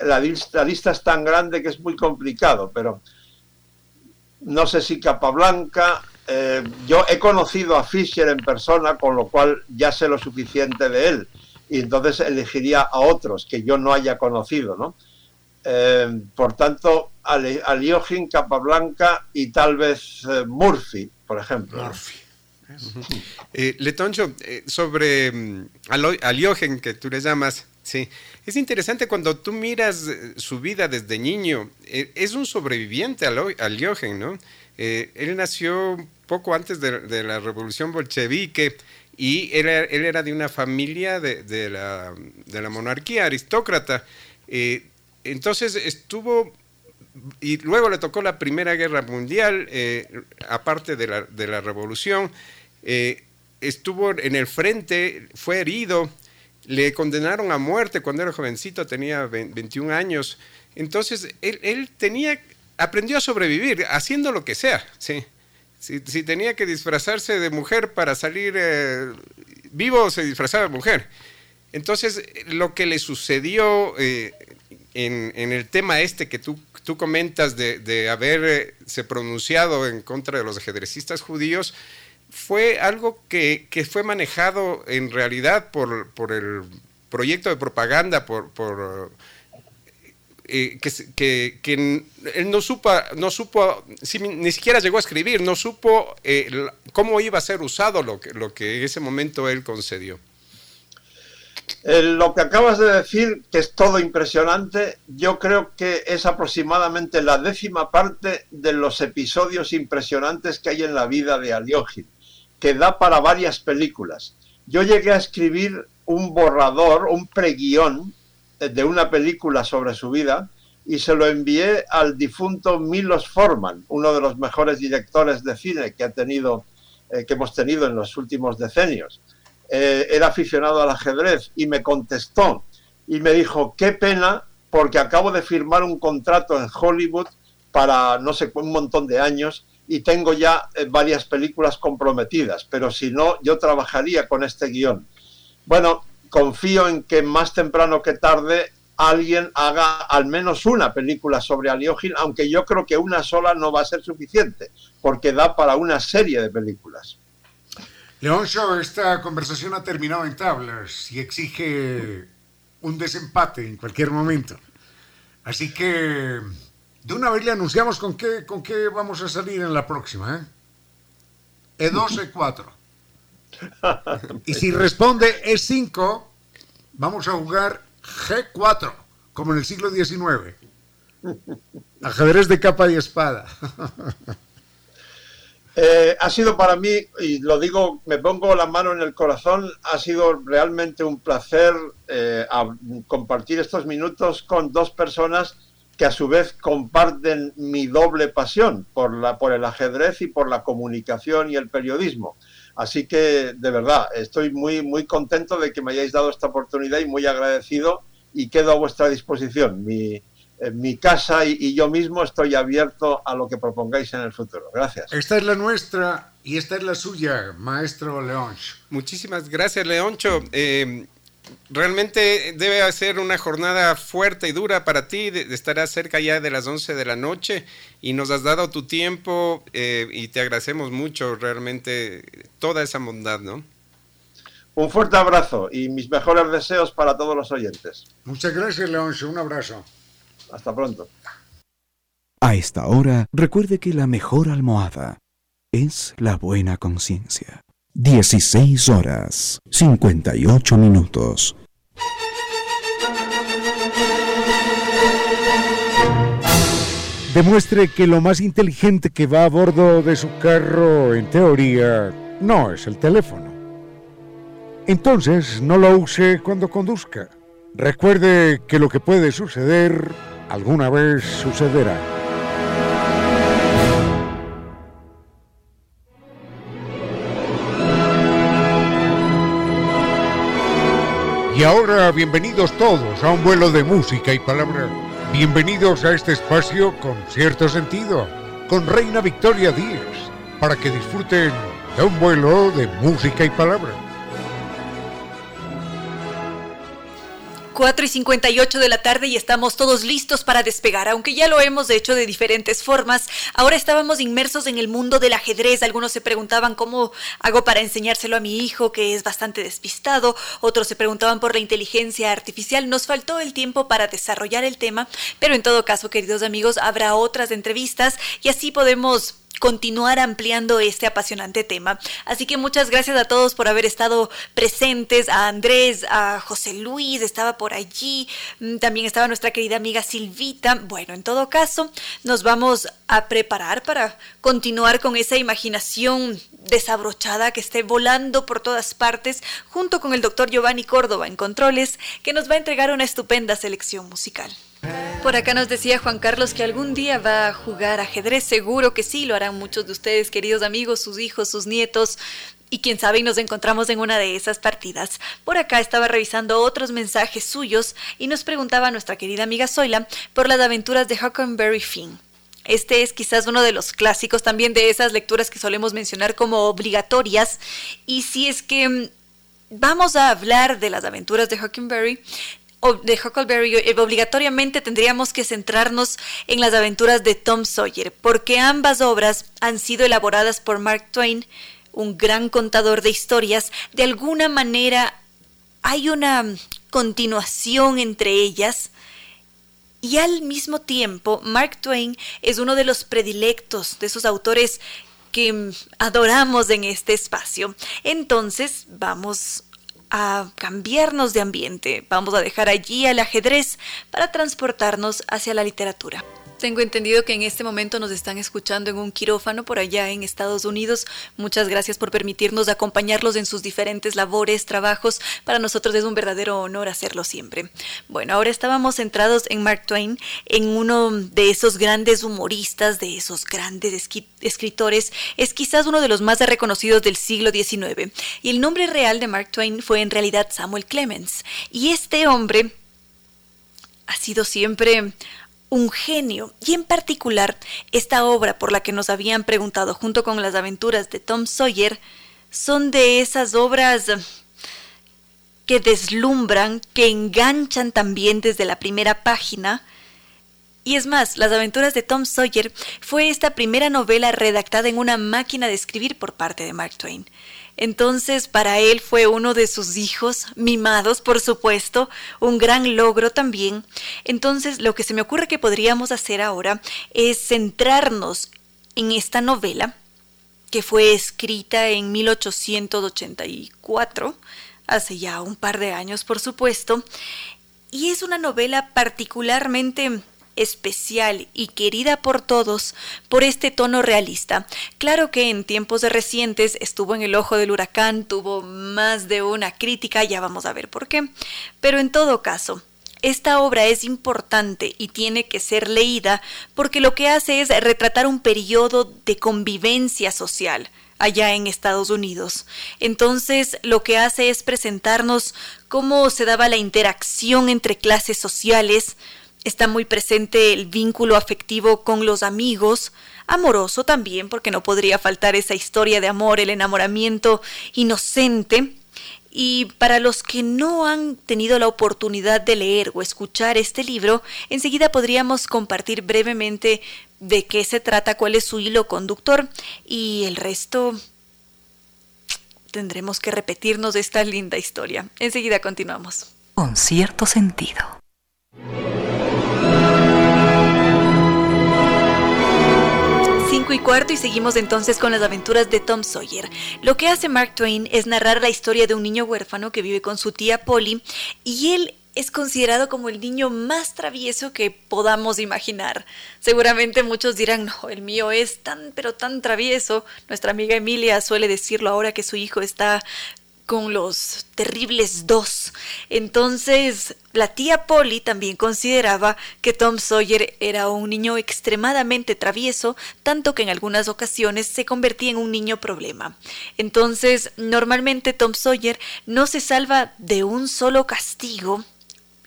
la, lista, la, lista, es tan grande que es muy complicado, pero no sé si Capablanca, eh, yo he conocido a Fischer en persona, con lo cual ya sé lo suficiente de él, y entonces elegiría a otros que yo no haya conocido, ¿no? Eh, por tanto, Aliogin, Capablanca y tal vez eh, Murphy, por ejemplo. Murphy. Eh, Letoncho, eh, sobre um, Aliogin, que tú le llamas, sí, es interesante cuando tú miras eh, su vida desde niño. Es un sobreviviente Aliogin, ¿no? él nació poco antes de, la revolución bolchevique y él, él era de una familia de la, monarquía aristócrata. entonces estuvo y luego le tocó la Primera Guerra Mundial, eh, aparte de la, de la revolución, eh, estuvo en el frente, fue herido, le condenaron a muerte cuando era jovencito, tenía 21 años. Entonces, él, tenía, aprendió a sobrevivir haciendo lo que sea, ¿sí? Si, si tenía que disfrazarse de mujer para salir eh, vivo, se disfrazaba de mujer. Entonces, lo que le sucedió en, el tema este que tú, tú comentas de, de, haberse pronunciado en contra de los ajedrecistas judíos, fue algo que, que fue manejado en realidad por, por, el proyecto de propaganda, por, por eh, que, que, que, él no supo, no supo si, ni siquiera llegó a escribir, no supo eh, cómo iba a ser usado lo que, lo que en ese momento él concedió. Eh, lo que acabas de decir, que es todo impresionante, yo creo que es aproximadamente la décima parte de los episodios impresionantes que hay en la vida de Aliógin, que da para varias películas. Yo llegué a escribir un borrador, un preguión de una película sobre su vida y se lo envié al difunto Milos Forman, uno de los mejores directores de cine que ha tenido, eh, que hemos tenido en los últimos decenios. Eh, era aficionado al ajedrez y me contestó y me dijo, qué pena porque acabo de firmar un contrato en Hollywood para no sé un montón de años y tengo ya eh, varias películas comprometidas, pero si no, yo trabajaría con este guion. Bueno, confío en que más temprano que tarde alguien haga al menos una película sobre Aliogin, aunque yo creo que una sola no va a ser suficiente, porque da para una serie de películas. Leoncho, esta conversación ha terminado en tablas y exige un desempate en cualquier momento. Así que de una vez le anunciamos con qué, con qué vamos a salir en la próxima. ¿eh? E2, E4. Y si responde E5, vamos a jugar G4, como en el siglo XIX. Ajedrez de capa y espada. Eh, ha sido para mí, y lo digo, me pongo la mano en el corazón, ha sido realmente un placer eh, compartir estos minutos con dos personas que a su vez comparten mi doble pasión por, la, por el ajedrez y por la comunicación y el periodismo. Así que, de verdad, estoy muy, muy contento de que me hayáis dado esta oportunidad y muy agradecido y quedo a vuestra disposición. Mi, mi casa y, yo mismo estoy abierto a lo que propongáis en el futuro. Gracias. Esta es la nuestra y esta es la suya, maestro Leoncho. Muchísimas gracias, Leoncho. Eh, realmente debe ser una jornada fuerte y dura para ti. Estarás cerca ya de las 11 de la noche y nos has dado tu tiempo eh, y te agradecemos mucho realmente toda esa bondad, ¿no? Un fuerte abrazo y mis mejores deseos para todos los oyentes. Muchas gracias, Leoncho. Un abrazo. Hasta pronto. A esta hora, recuerde que la mejor almohada es la buena conciencia. 16 horas, 58 minutos. Demuestre que lo más inteligente que va a bordo de su carro, en teoría, no es el teléfono. Entonces, no lo use cuando conduzca. Recuerde que lo que puede suceder alguna vez sucederá. Y ahora bienvenidos todos a un vuelo de música y palabra. Bienvenidos a este espacio con cierto sentido, con Reina Victoria Díaz, para que disfruten de un vuelo de música y palabra. 4 y 58 de la tarde y estamos todos listos para despegar, aunque ya lo hemos hecho de diferentes formas. Ahora estábamos inmersos en el mundo del ajedrez. Algunos se preguntaban cómo hago para enseñárselo a mi hijo, que es bastante despistado. Otros se preguntaban por la inteligencia artificial. Nos faltó el tiempo para desarrollar el tema, pero en todo caso, queridos amigos, habrá otras entrevistas y así podemos continuar ampliando este apasionante tema. Así que muchas gracias a todos por haber estado presentes, a Andrés, a José Luis, estaba por allí, mm, también estaba nuestra querida amiga Silvita. Bueno, en todo caso, nos vamos a preparar para continuar con esa imaginación desabrochada que esté volando por todas partes, junto con el doctor Giovanni Córdoba en Controles, que nos va a entregar una estupenda selección musical. Por acá nos decía Juan Carlos que algún día va a jugar ajedrez, seguro que sí, lo harán muchos de ustedes, queridos amigos, sus hijos, sus nietos. Y quién sabe, y nos encontramos en una de esas partidas. Por acá estaba revisando otros mensajes suyos y nos preguntaba nuestra querida amiga Zoila por las aventuras de Huckleberry Finn. Este es quizás uno de los clásicos también de esas lecturas que solemos mencionar como obligatorias. Y si es que mm, vamos a hablar de las aventuras de Huckleberry, de Huckleberry, eh, obligatoriamente tendríamos que centrarnos en las aventuras de Tom Sawyer, porque ambas obras han sido elaboradas por Mark Twain, un gran contador de historias. De alguna manera hay una continuación entre ellas. Y al mismo tiempo, Mark Twain es uno de los predilectos de esos autores que adoramos en este espacio. Entonces, vamos a cambiarnos de ambiente. Vamos a dejar allí al ajedrez para transportarnos hacia la literatura. Tengo entendido que en este momento nos están escuchando en un quirófano por allá en Estados Unidos. Muchas gracias por permitirnos acompañarlos en sus diferentes labores, trabajos. Para nosotros es un verdadero honor hacerlo siempre. Bueno, ahora estábamos centrados en Mark Twain, en uno de esos grandes humoristas, de esos grandes escritores. Es quizás uno de los más reconocidos del siglo XIX. Y el nombre real de Mark Twain fue en realidad Samuel Clemens. Y este hombre ha sido siempre un genio, y en particular esta obra por la que nos habían preguntado junto con las aventuras de Tom Sawyer, son de esas obras que deslumbran, que enganchan también desde la primera página. Y es más, Las aventuras de Tom Sawyer fue esta primera novela redactada en una máquina de escribir por parte de Mark Twain. Entonces, para él fue uno de sus hijos, mimados, por supuesto, un gran logro también. Entonces, lo que se me ocurre que podríamos hacer ahora es centrarnos en esta novela, que fue escrita en 1884, hace ya un par de años, por supuesto, y es una novela particularmente especial y querida por todos por este tono realista. Claro que en tiempos recientes estuvo en el ojo del huracán, tuvo más de una crítica, ya vamos a ver por qué, pero en todo caso, esta obra es importante y tiene que ser leída porque lo que hace es retratar un periodo de convivencia social allá en Estados Unidos. Entonces, lo que hace es presentarnos cómo se daba la interacción entre clases sociales, Está muy presente el vínculo afectivo con los amigos, amoroso también, porque no podría faltar esa historia de amor, el enamoramiento inocente. Y para los que no han tenido la oportunidad de leer o escuchar este libro, enseguida podríamos compartir brevemente de qué se trata, cuál es su hilo conductor y el resto tendremos que repetirnos esta linda historia. Enseguida continuamos. Con cierto sentido. Y cuarto y seguimos entonces con las aventuras de Tom Sawyer. Lo que hace Mark Twain es narrar la historia de un niño huérfano que vive con su tía Polly y él es considerado como el niño más travieso que podamos imaginar. Seguramente muchos dirán, no, el mío es tan, pero tan travieso. Nuestra amiga Emilia suele decirlo ahora que su hijo está con los terribles dos. Entonces, la tía Polly también consideraba que Tom Sawyer era un niño extremadamente travieso, tanto que en algunas ocasiones se convertía en un niño problema. Entonces, normalmente Tom Sawyer no se salva de un solo castigo,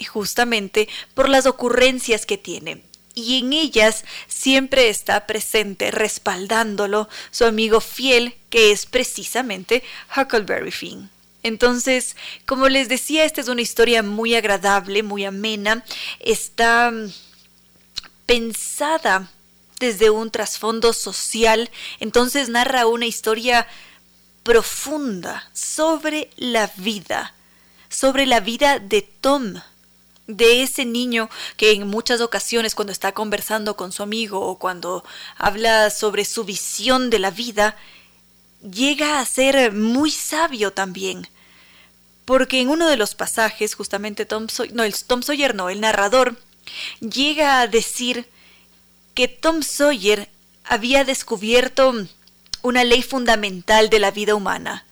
justamente por las ocurrencias que tiene y en ellas siempre está presente, respaldándolo, su amigo fiel, que es precisamente Huckleberry Finn. Entonces, como les decía, esta es una historia muy agradable, muy amena, está mm, pensada desde un trasfondo social, entonces narra una historia profunda sobre la vida, sobre la vida de Tom, de ese niño que en muchas ocasiones cuando está conversando con su amigo o cuando habla sobre su visión de la vida, llega a ser muy sabio también. Porque en uno de los pasajes, justamente Tom no, el Tom Sawyer no, el narrador, llega a decir que Tom Sawyer había descubierto una ley fundamental de la vida humana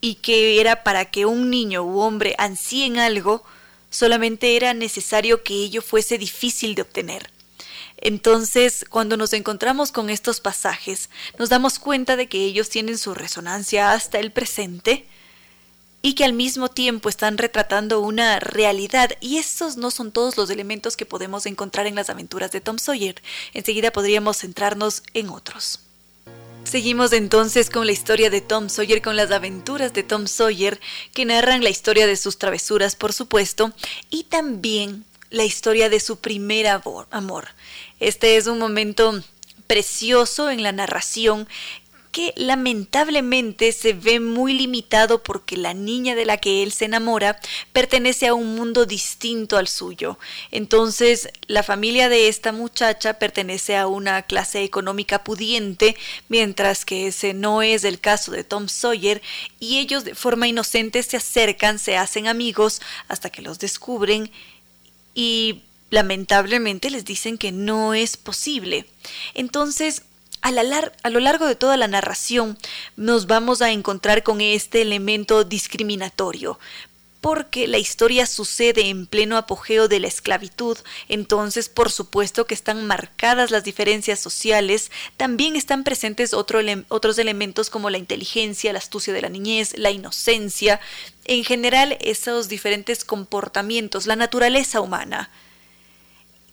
y que era para que un niño u hombre ansíen algo, solamente era necesario que ello fuese difícil de obtener. Entonces, cuando nos encontramos con estos pasajes, nos damos cuenta de que ellos tienen su resonancia hasta el presente y que al mismo tiempo están retratando una realidad y esos no son todos los elementos que podemos encontrar en las aventuras de Tom Sawyer. Enseguida podríamos centrarnos en otros. Seguimos entonces con la historia de Tom Sawyer, con las aventuras de Tom Sawyer, que narran la historia de sus travesuras, por supuesto, y también la historia de su primer amor. Este es un momento precioso en la narración que lamentablemente se ve muy limitado porque la niña de la que él se enamora pertenece a un mundo distinto al suyo. Entonces, la familia de esta muchacha pertenece a una clase económica pudiente, mientras que ese no es el caso de Tom Sawyer, y ellos de forma inocente se acercan, se hacen amigos hasta que los descubren y lamentablemente les dicen que no es posible. Entonces, a, a, lo largo de toda la narración nos vamos a encontrar con este elemento discriminatorio, porque la historia sucede en pleno apogeo de la esclavitud, entonces por supuesto que están marcadas las diferencias sociales, también están presentes otros elementos como la inteligencia, la astucia de la niñez, la inocencia, en general esos diferentes comportamientos, la naturaleza humana.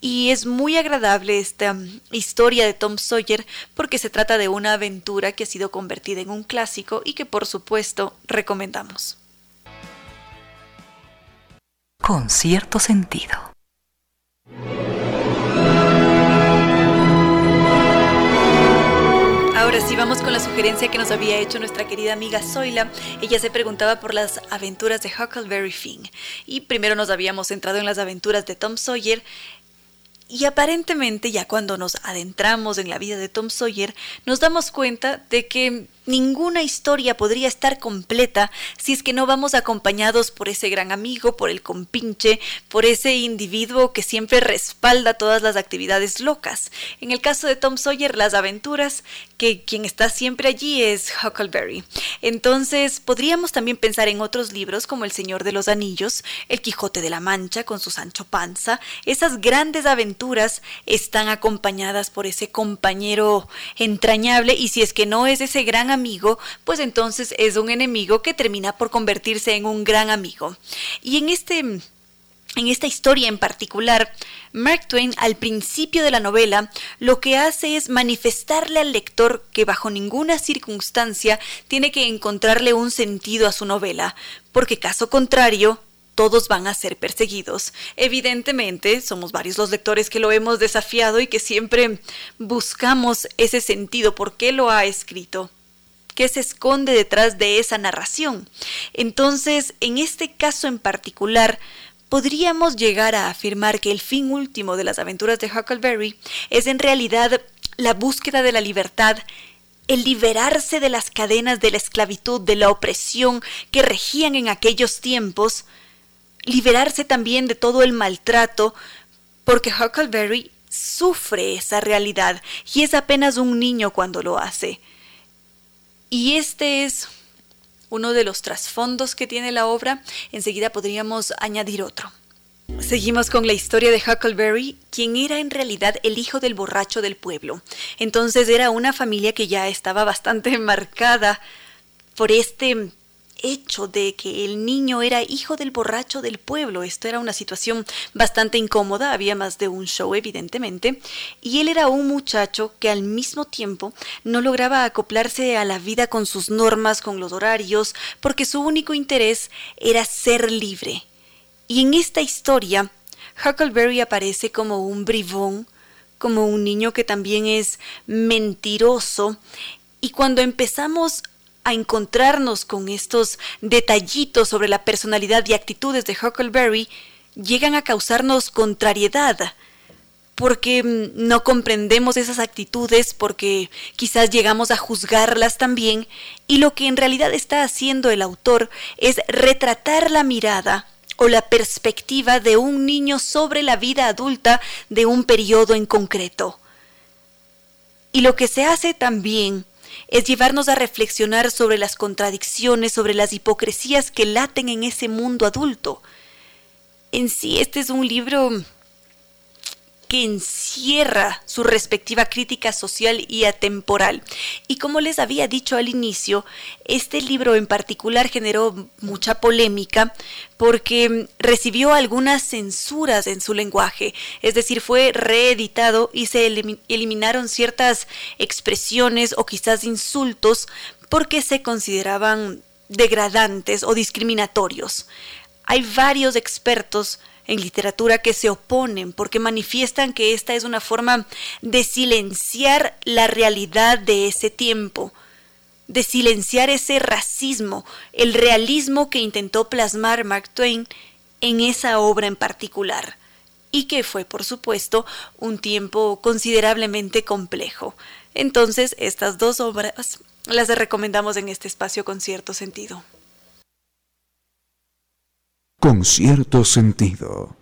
Y es muy agradable esta mm, historia de Tom Sawyer porque se trata de una aventura que ha sido convertida en un clásico y que por supuesto recomendamos. Con cierto sentido. Ahora sí vamos con la sugerencia que nos había hecho nuestra querida amiga Zoila. Ella se preguntaba por las aventuras de Huckleberry Finn. Y primero nos habíamos centrado en las aventuras de Tom Sawyer y aparentemente ya cuando nos adentramos en la vida de Tom Sawyer, nos damos cuenta de que Ninguna historia podría estar completa si es que no vamos acompañados por ese gran amigo, por el compinche, por ese individuo que siempre respalda todas las actividades locas. En el caso de Tom Sawyer, las aventuras, que quien está siempre allí es Huckleberry. Entonces, podríamos también pensar en otros libros como El Señor de los Anillos, El Quijote de la Mancha con su Sancho Panza. Esas grandes aventuras están acompañadas por ese compañero entrañable y si es que no es ese gran amigo, amigo, pues entonces es un enemigo que termina por convertirse en un gran amigo. Y en este en esta historia en particular, Mark Twain al principio de la novela lo que hace es manifestarle al lector que bajo ninguna circunstancia tiene que encontrarle un sentido a su novela, porque caso contrario, todos van a ser perseguidos. Evidentemente, somos varios los lectores que lo hemos desafiado y que siempre buscamos ese sentido, ¿por qué lo ha escrito? Qué se esconde detrás de esa narración. Entonces, en este caso en particular, podríamos llegar a afirmar que el fin último de las aventuras de Huckleberry es en realidad la búsqueda de la libertad el liberarse de las cadenas de la esclavitud, de la opresión que regían en aquellos tiempos, liberarse también de todo el maltrato, porque Huckleberry sufre esa realidad y es apenas un niño cuando lo hace. Y este es uno de los trasfondos que tiene la obra. Enseguida podríamos añadir otro. Seguimos con la historia de Huckleberry, quien era en realidad el hijo del borracho del pueblo. Entonces era una familia que ya estaba bastante marcada por este hecho de que el niño era hijo del borracho del pueblo. Esto era una situación bastante incómoda, había más de un show evidentemente, y él era un muchacho que al mismo tiempo no lograba acoplarse a la vida con sus normas, con los horarios, porque su único interés era ser libre. Y en esta historia, Huckleberry aparece como un bribón, como un niño que también es mentiroso, y cuando empezamos a encontrarnos con estos detallitos sobre la personalidad y actitudes de Huckleberry, llegan a causarnos contrariedad, porque mm, no comprendemos esas actitudes, porque quizás llegamos a juzgarlas también, y lo que en realidad está haciendo el autor es retratar la mirada o la perspectiva de un niño sobre la vida adulta de un periodo en concreto. Y lo que se hace también es llevarnos a reflexionar sobre las contradicciones, sobre las hipocresías que laten en ese mundo adulto. En sí, este es un libro que encierra su respectiva crítica social y atemporal. Y como les había dicho al inicio, este libro en particular generó mucha polémica porque recibió algunas censuras en su lenguaje, es decir, fue reeditado y se eliminaron ciertas expresiones o quizás insultos porque se consideraban degradantes o discriminatorios. Hay varios expertos en literatura que se oponen porque manifiestan que esta es una forma de silenciar la realidad de ese tiempo. de silenciar ese racismo, el realismo que intentó plasmar Mark Twain en esa obra en particular, y que fue, por supuesto, un tiempo considerablemente complejo. Entonces, estas dos obras las recomendamos en este espacio con cierto sentido. Con cierto sentido.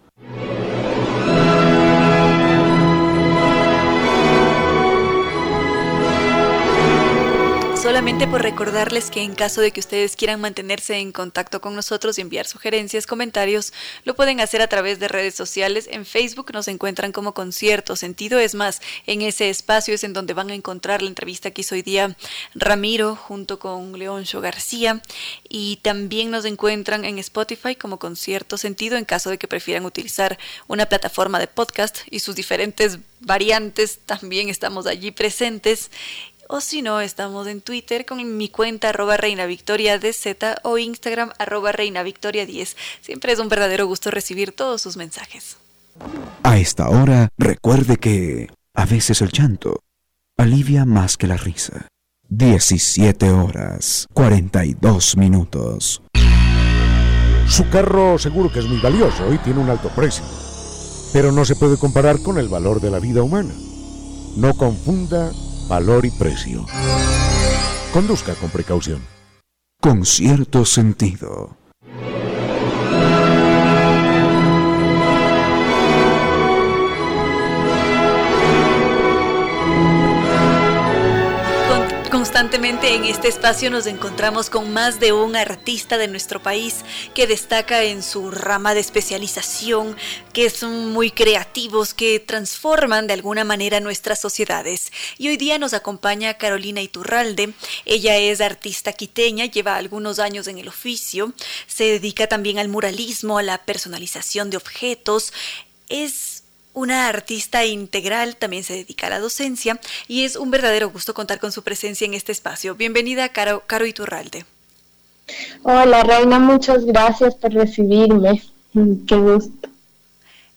Solamente por recordarles que en caso de que ustedes quieran mantenerse en contacto con nosotros y enviar sugerencias, comentarios, lo pueden hacer a través de redes sociales. En Facebook nos encuentran como Concierto Sentido. Es más, en ese espacio es en donde van a encontrar la entrevista que hizo hoy día Ramiro junto con Leoncho García. Y también nos encuentran en Spotify como Concierto Sentido en caso de que prefieran utilizar una plataforma de podcast y sus diferentes variantes. También estamos allí presentes o si no, estamos en Twitter con mi cuenta arroba reina victoria DZ o Instagram arroba reina victoria 10. Siempre es un verdadero gusto recibir todos sus mensajes. A esta hora, recuerde que a veces el llanto alivia más que la risa. 17 horas 42 minutos. Su carro seguro que es muy valioso y tiene un alto precio, pero no se puede comparar con el valor de la vida humana. No confunda valor y precio. Conduzca con precaución. Con cierto sentido. Constantemente en este espacio nos encontramos con más de un artista de nuestro país que destaca en su rama de especialización, que son muy creativos, que transforman de alguna manera nuestras sociedades. Y hoy día nos acompaña Carolina Iturralde. Ella es artista quiteña, lleva algunos años en el oficio, se dedica también al muralismo, a la personalización de objetos. Es una artista integral, también se dedica a la docencia y es un verdadero gusto contar con su presencia en este espacio. Bienvenida, Caro, Caro Iturralde. Hola, Reina, muchas gracias por recibirme. Qué gusto.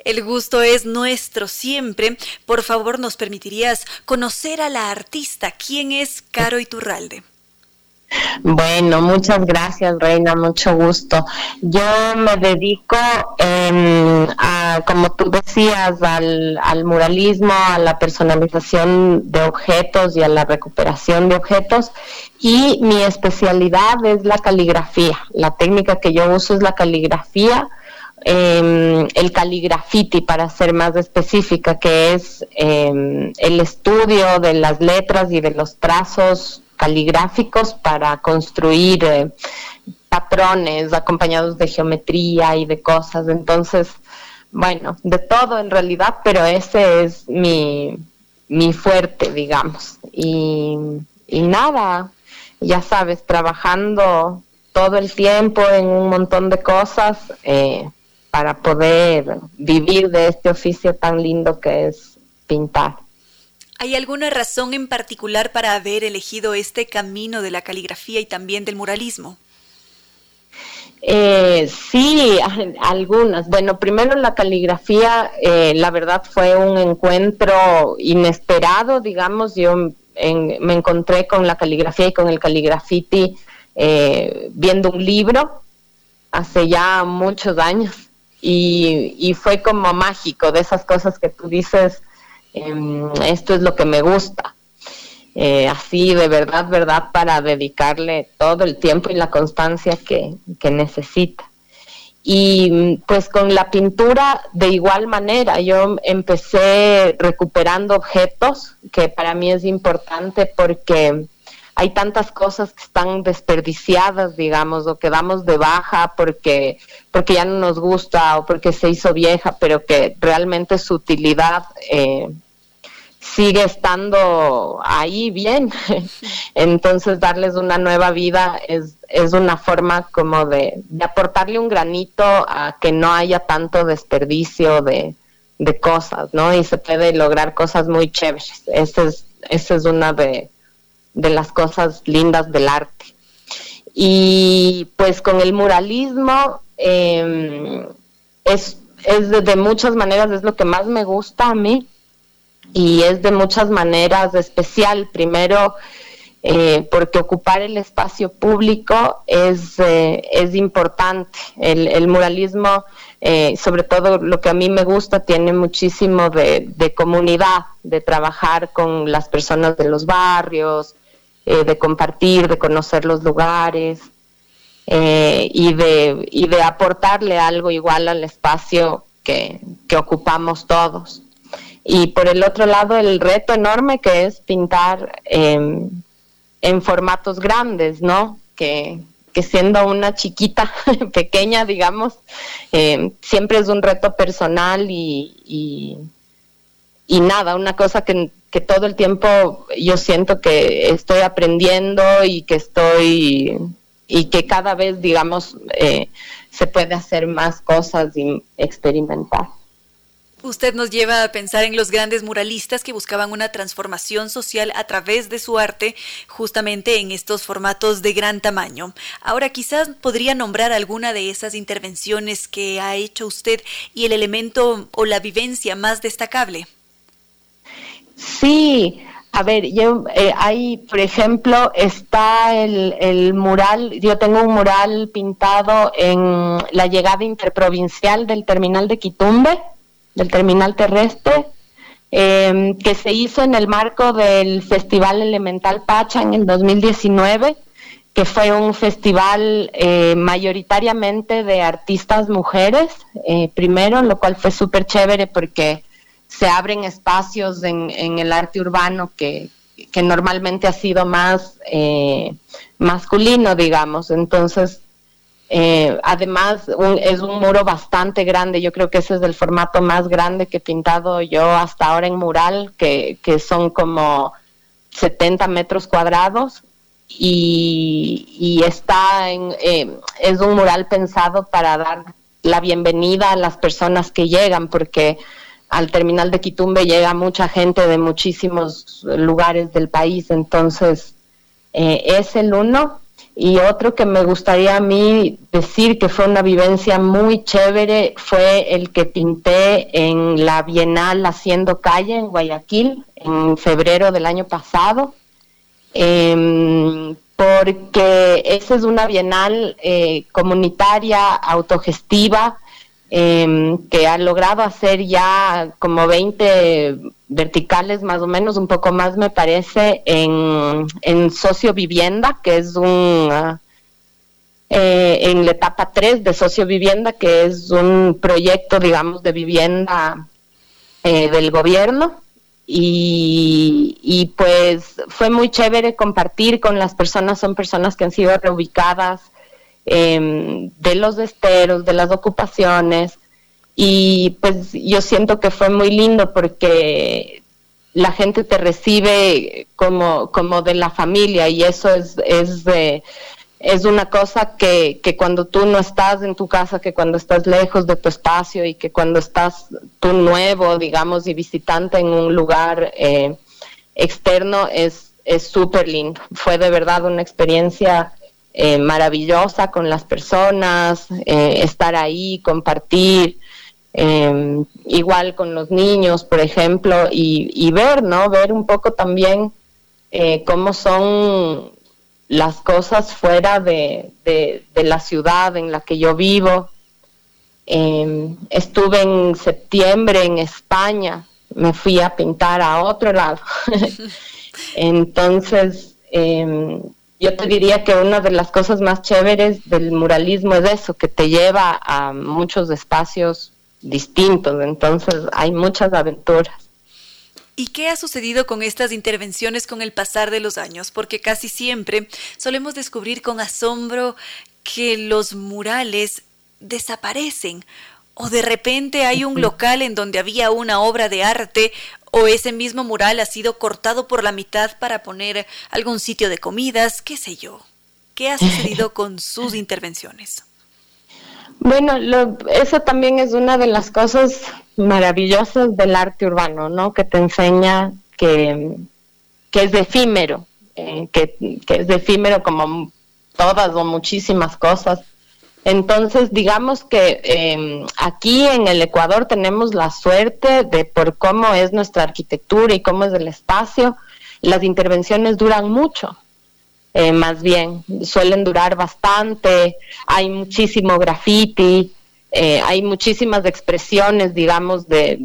El gusto es nuestro siempre. Por favor, ¿nos permitirías conocer a la artista? ¿Quién es Caro Iturralde? Bueno, muchas gracias, Reina, mucho gusto. Yo me dedico, em, a, como tú decías, al, al, muralismo, a la personalización de objetos y a la recuperación de objetos. Y mi especialidad es la caligrafía. La técnica que yo uso es la caligrafía. Eh, el caligrafiti, para ser más específica, que es em, el estudio de las letras y de los trazos caligráficos para construir eh, patrones acompañados de geometría y de cosas. Entonces, bueno, de todo en realidad, pero ese es mi, mi fuerte, digamos. Y, y nada, ya sabes, trabajando todo el tiempo en un montón de cosas eh, para poder vivir de este oficio tan lindo que es pintar. ¿Hay alguna razón en particular para haber elegido este camino de la caligrafía y también del muralismo? Eh, sí, algunas. Bueno, primero la caligrafía, eh, la verdad fue un encuentro inesperado, digamos. Yo me encontré con la caligrafía y con el caligrafiti eh, viendo un libro hace ya muchos años y, y, fue como mágico de esas cosas que tú dices, esto es lo que me gusta. Eh, así de verdad, verdad, para dedicarle todo el tiempo y la constancia que, que necesita. Y pues con la pintura de igual manera, yo empecé recuperando objetos, que para mí es importante porque hay tantas cosas que están desperdiciadas, digamos, o que damos de baja porque, porque ya no nos gusta o porque se hizo vieja, pero que realmente su utilidad eh, sigue estando ahí bien. Entonces darles una nueva vida es, es una forma como de, de, aportarle un granito a que no haya tanto desperdicio de, de cosas, ¿no? Y se puede lograr cosas muy chéveres. Esa es, esa es una de de las cosas lindas del arte. Y pues con el muralismo em, es, es de, muchas maneras, es lo que más me gusta a mí y es de muchas maneras especial. Primero, eh, porque ocupar el espacio público es, eh, es importante. El, muralismo, eh, sobre todo lo que a mí me gusta, tiene muchísimo de, comunidad, de trabajar con las personas de los barrios, de compartir, de conocer los lugares. y, de, y de aportarle algo igual al espacio que, que ocupamos todos. Y por el otro lado, el reto enorme que es pintar em, en formatos grandes, ¿no? Que, siendo una chiquita, pequeña, digamos, em, siempre es un reto personal y, y, nada, una cosa que, que, todo el tiempo yo siento que estoy aprendiendo y que estoy y que cada vez, digamos, eh, se puede hacer más cosas y experimentar. Usted nos lleva a pensar en los grandes muralistas que buscaban una transformación social a través de su arte, justamente en estos formatos de gran tamaño. Ahora quizás podría nombrar alguna de esas intervenciones que ha hecho usted y el elemento o la vivencia más destacable. Sí, a ver, yo eh, ahí, por ejemplo, está el, el, mural, yo tengo un mural pintado en la llegada interprovincial del terminal de Quitumbe, del terminal terrestre, em, que se hizo en el marco del Festival Elemental Pacha en el 2019, que fue un festival eh, mayoritariamente de artistas mujeres, eh, primero, lo cual fue súper chévere porque se abren espacios en, en el arte urbano que, que normalmente ha sido más eh, masculino, digamos. Entonces, eh, además, es un muro bastante grande. Yo creo que ese es el formato más grande que he pintado yo hasta ahora en mural, que, son como 70 metros cuadrados. Y, está en, eh, es un mural pensado para dar la bienvenida a las personas que llegan, porque al terminal de Quitumbe llega mucha gente de muchísimos lugares del país. Entonces, eh, es el uno. Y otro que me gustaría a mí decir que fue una vivencia muy chévere fue el que pinté en la Bienal Haciendo Calle en Guayaquil en febrero del año pasado. Em, porque esa es una bienal eh, comunitaria, autogestiva, em, que ha logrado hacer ya como 20 verticales más o menos, un poco más me parece, en, en socio vivienda, que es un... Eh, en la etapa 3 de socio vivienda, que es un proyecto, digamos, de vivienda eh, del gobierno. Y, y, pues fue muy chévere compartir con las personas, son personas que han sido reubicadas em, de los esteros, de las ocupaciones, y pues yo siento que fue muy lindo porque la gente te recibe como, como de la familia y eso es, es, es una cosa que, que cuando tú no estás en tu casa, que cuando estás lejos de tu espacio y que cuando estás tú nuevo, digamos, y visitante en un lugar eh, externo es súper lindo. Fue de verdad una experiencia eh, maravillosa con las personas, eh, estar ahí, compartir. Eh, igual con los niños, por ejemplo, y, ver, ¿no? Ver un poco también eh, cómo son las cosas fuera de, de, la ciudad en la que yo vivo. Em, estuve en septiembre en España, me fui a pintar a otro lado. Entonces, em, yo te diría que una de las cosas más chéveres del muralismo es eso, que te lleva a muchos espacios distintos, entonces hay muchas aventuras. ¿Y qué ha sucedido con estas intervenciones con el pasar de los años? Porque casi siempre solemos descubrir con asombro que los murales desaparecen o de repente hay un local en donde había una obra de arte o ese mismo mural ha sido cortado por la mitad para poner algún sitio de comidas, qué sé yo. ¿Qué ha sucedido con sus intervenciones? Bueno, eso también es una de las cosas maravillosas del arte urbano, ¿no? Que te enseña que, que es efímero, eh, que, es efímero como todas o muchísimas cosas. Entonces, digamos que em, aquí en el Ecuador tenemos la suerte de por cómo es nuestra arquitectura y cómo es el espacio, las intervenciones duran mucho. eh, más bien, suelen durar bastante, hay muchísimo graffiti, eh, hay muchísimas expresiones, digamos, de,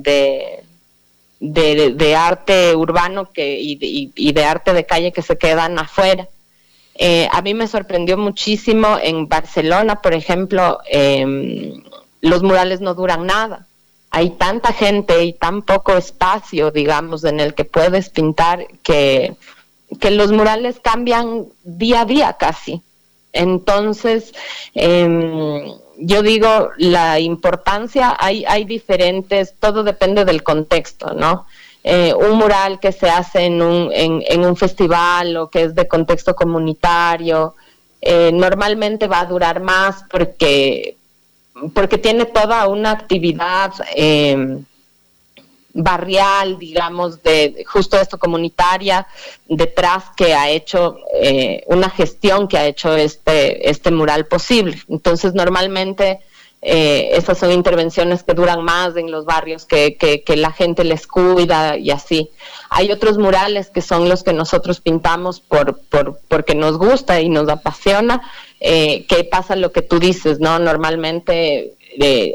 de, arte urbano que, y, de arte de calle que se quedan afuera. Eh, a mí me sorprendió muchísimo en Barcelona, por ejemplo, em, los murales no duran nada. Hay tanta gente y tan poco espacio, digamos, en el que puedes pintar que, que los murales cambian día a día casi. Entonces, eh, yo digo, la importancia, hay, hay diferentes, todo depende del contexto, ¿no? Eh, un mural que se hace en un, en, un festival o que es de contexto comunitario, eh, normalmente va a durar más porque, porque tiene toda una actividad eh, barrial, digamos, de justo esto comunitaria detrás que ha hecho eh, una gestión que ha hecho este, este mural posible. Entonces, normalmente eh, esas son intervenciones que duran más en los barrios, que, que, la gente les cuida y así. Hay otros murales que son los que nosotros pintamos por, por, porque nos gusta y nos apasiona, eh, que pasa lo que tú dices, ¿no? Normalmente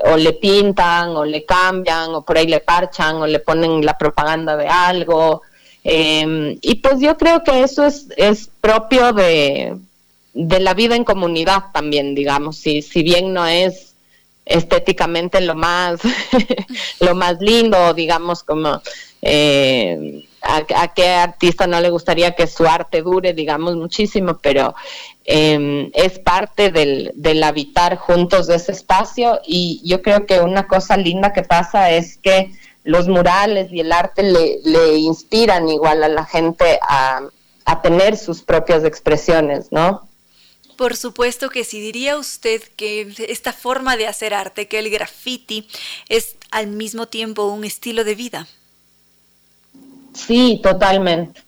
o le pintan o le cambian o por ahí le parchan o le ponen la propaganda de algo. Em, y pues yo creo que eso es, es propio de, de la vida en comunidad también, digamos, si, si bien no es estéticamente lo más, lo más lindo, digamos, como eh, a, qué artista no le gustaría que su arte dure, digamos, muchísimo, pero em, es parte del, del, habitar juntos de ese espacio y yo creo que una cosa linda que pasa es que los murales y el arte le, le inspiran igual a la gente a, a tener sus propias expresiones, ¿no? Por supuesto que sí. Diría usted que esta forma de hacer arte, que el graffiti, es al mismo tiempo un estilo de vida. Sí, totalmente,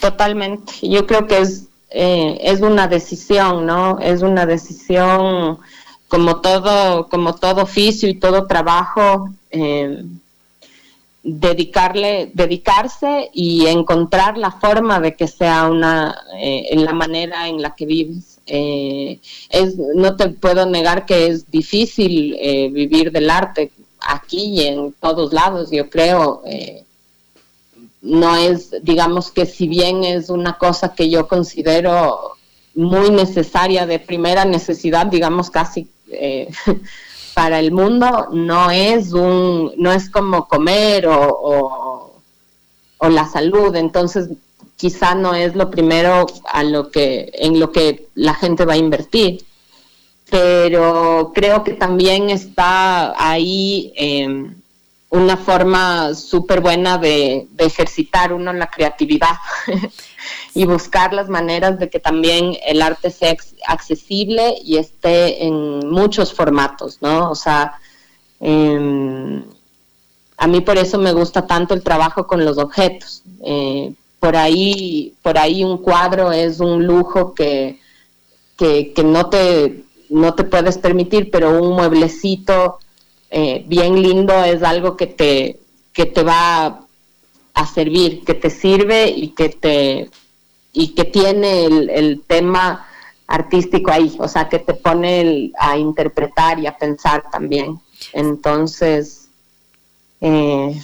totalmente. Yo creo que es, eh, es una decisión, ¿no? Es una decisión como todo, como todo oficio y todo trabajo, eh, dedicarle, dedicarse y encontrar la forma de que sea una, eh, en la manera en la que vives. Es, no te puedo negar que es difícil vivir del arte aquí y en todos lados, yo creo no es, digamos que si bien es una cosa que yo considero muy necesaria, de primera necesidad, digamos casi eh, para el mundo, no es un, no es como comer o, o, la salud, entonces quizá no es lo primero a lo que, en lo que la gente va a invertir. Pero creo que también está ahí eh, una forma súper buena de, ejercitar uno la creatividad y buscar las maneras de que también el arte sea accesible y esté en muchos formatos, ¿no? O sea, em, a mí por eso me gusta tanto el trabajo con los objetos. Eh, por ahí, por ahí un cuadro es un lujo que, que, que no te no te puedes permitir, pero un mueblecito eh, bien lindo, es algo que te, que te va a servir, que te sirve y que te y que tiene el, tema artístico ahí, o sea, que te pone a interpretar y a pensar también. Entonces, eh,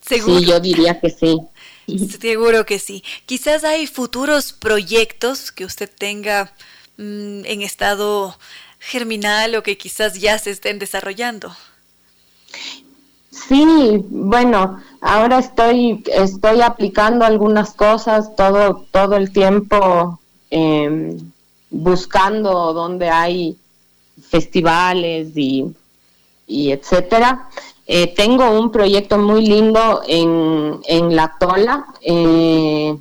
sí, yo diría que sí. Seguro que sí. Quizás hay futuros proyectos que usted tenga mm, en estado germinal o que quizás ya se estén desarrollando? Sí, bueno, ahora estoy, estoy aplicando algunas cosas todo, todo el tiempo, em, buscando donde hay festivales y, y etcétera. Eh, tengo un proyecto muy lindo en, en La Tola, eh,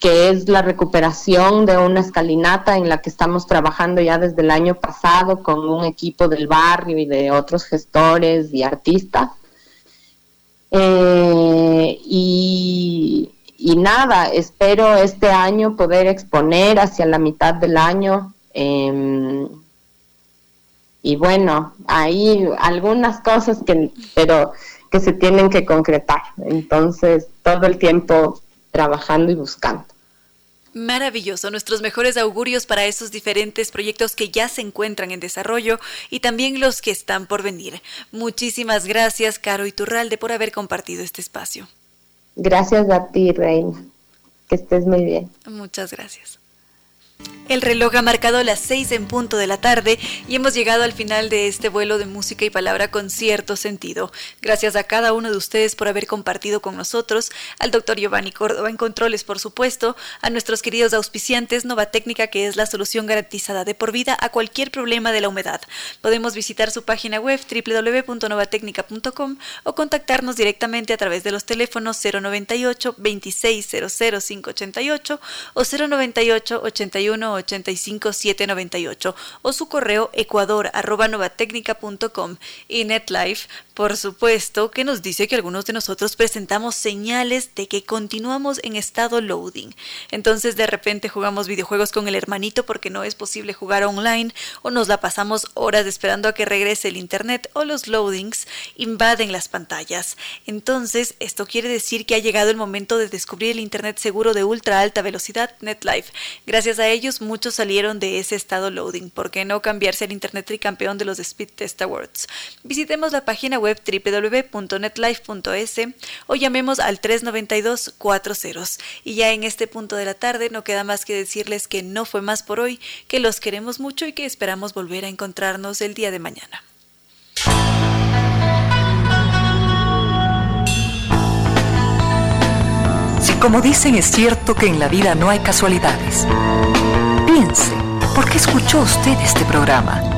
que es la recuperación de una escalinata en la que estamos trabajando ya desde el año pasado con un equipo del barrio y de otros gestores y artistas. Eh, y, nada, espero este año poder exponer hacia la mitad del año. Y bueno, hay algunas cosas que, pero que se tienen que concretar. Entonces, todo el tiempo trabajando y buscando. Maravilloso, nuestros mejores augurios para esos diferentes proyectos que ya se encuentran en desarrollo y también los que están por venir. Muchísimas gracias, Caro Iturralde, por haber compartido este espacio. Gracias a ti, Reina. Que estés muy bien. Muchas gracias. El reloj ha marcado las seis en punto de la tarde y hemos llegado al final de este vuelo de música y palabra con cierto sentido. Gracias a cada uno de ustedes por haber compartido con nosotros, al doctor Giovanni Córdoba en controles, por supuesto, a nuestros queridos auspiciantes Nova Técnica, que es la solución garantizada de por vida a cualquier problema de la humedad. Podemos visitar su página web www.novatecnica.com o contactarnos directamente a través de los teléfonos 098 2600 588 o 098 81 85798 o su correo ecuador arroba novatecnica.com y NetLife, por supuesto, que nos dice que algunos de nosotros presentamos señales de que continuamos en estado loading. Entonces de repente jugamos videojuegos con el hermanito porque no es posible jugar online o nos la pasamos horas esperando a que regrese el internet o los loadings invaden las pantallas. Entonces esto quiere decir que ha llegado el momento de descubrir el internet seguro de ultra alta velocidad NetLife. Gracias a ellos muchos salieron de ese estado loading. ¿Por qué no cambiarse al Internet tricampeón de los Speed Test Awards? Visitemos la página web www.netlife.es o llamemos al 392 40 Y ya en este punto de la tarde no queda más que decirles que no fue más por hoy, que los queremos mucho y que esperamos volver a encontrarnos el día de mañana. Si como dicen es cierto que en la vida no hay casualidades, piense, ¿por qué escuchó usted este programa?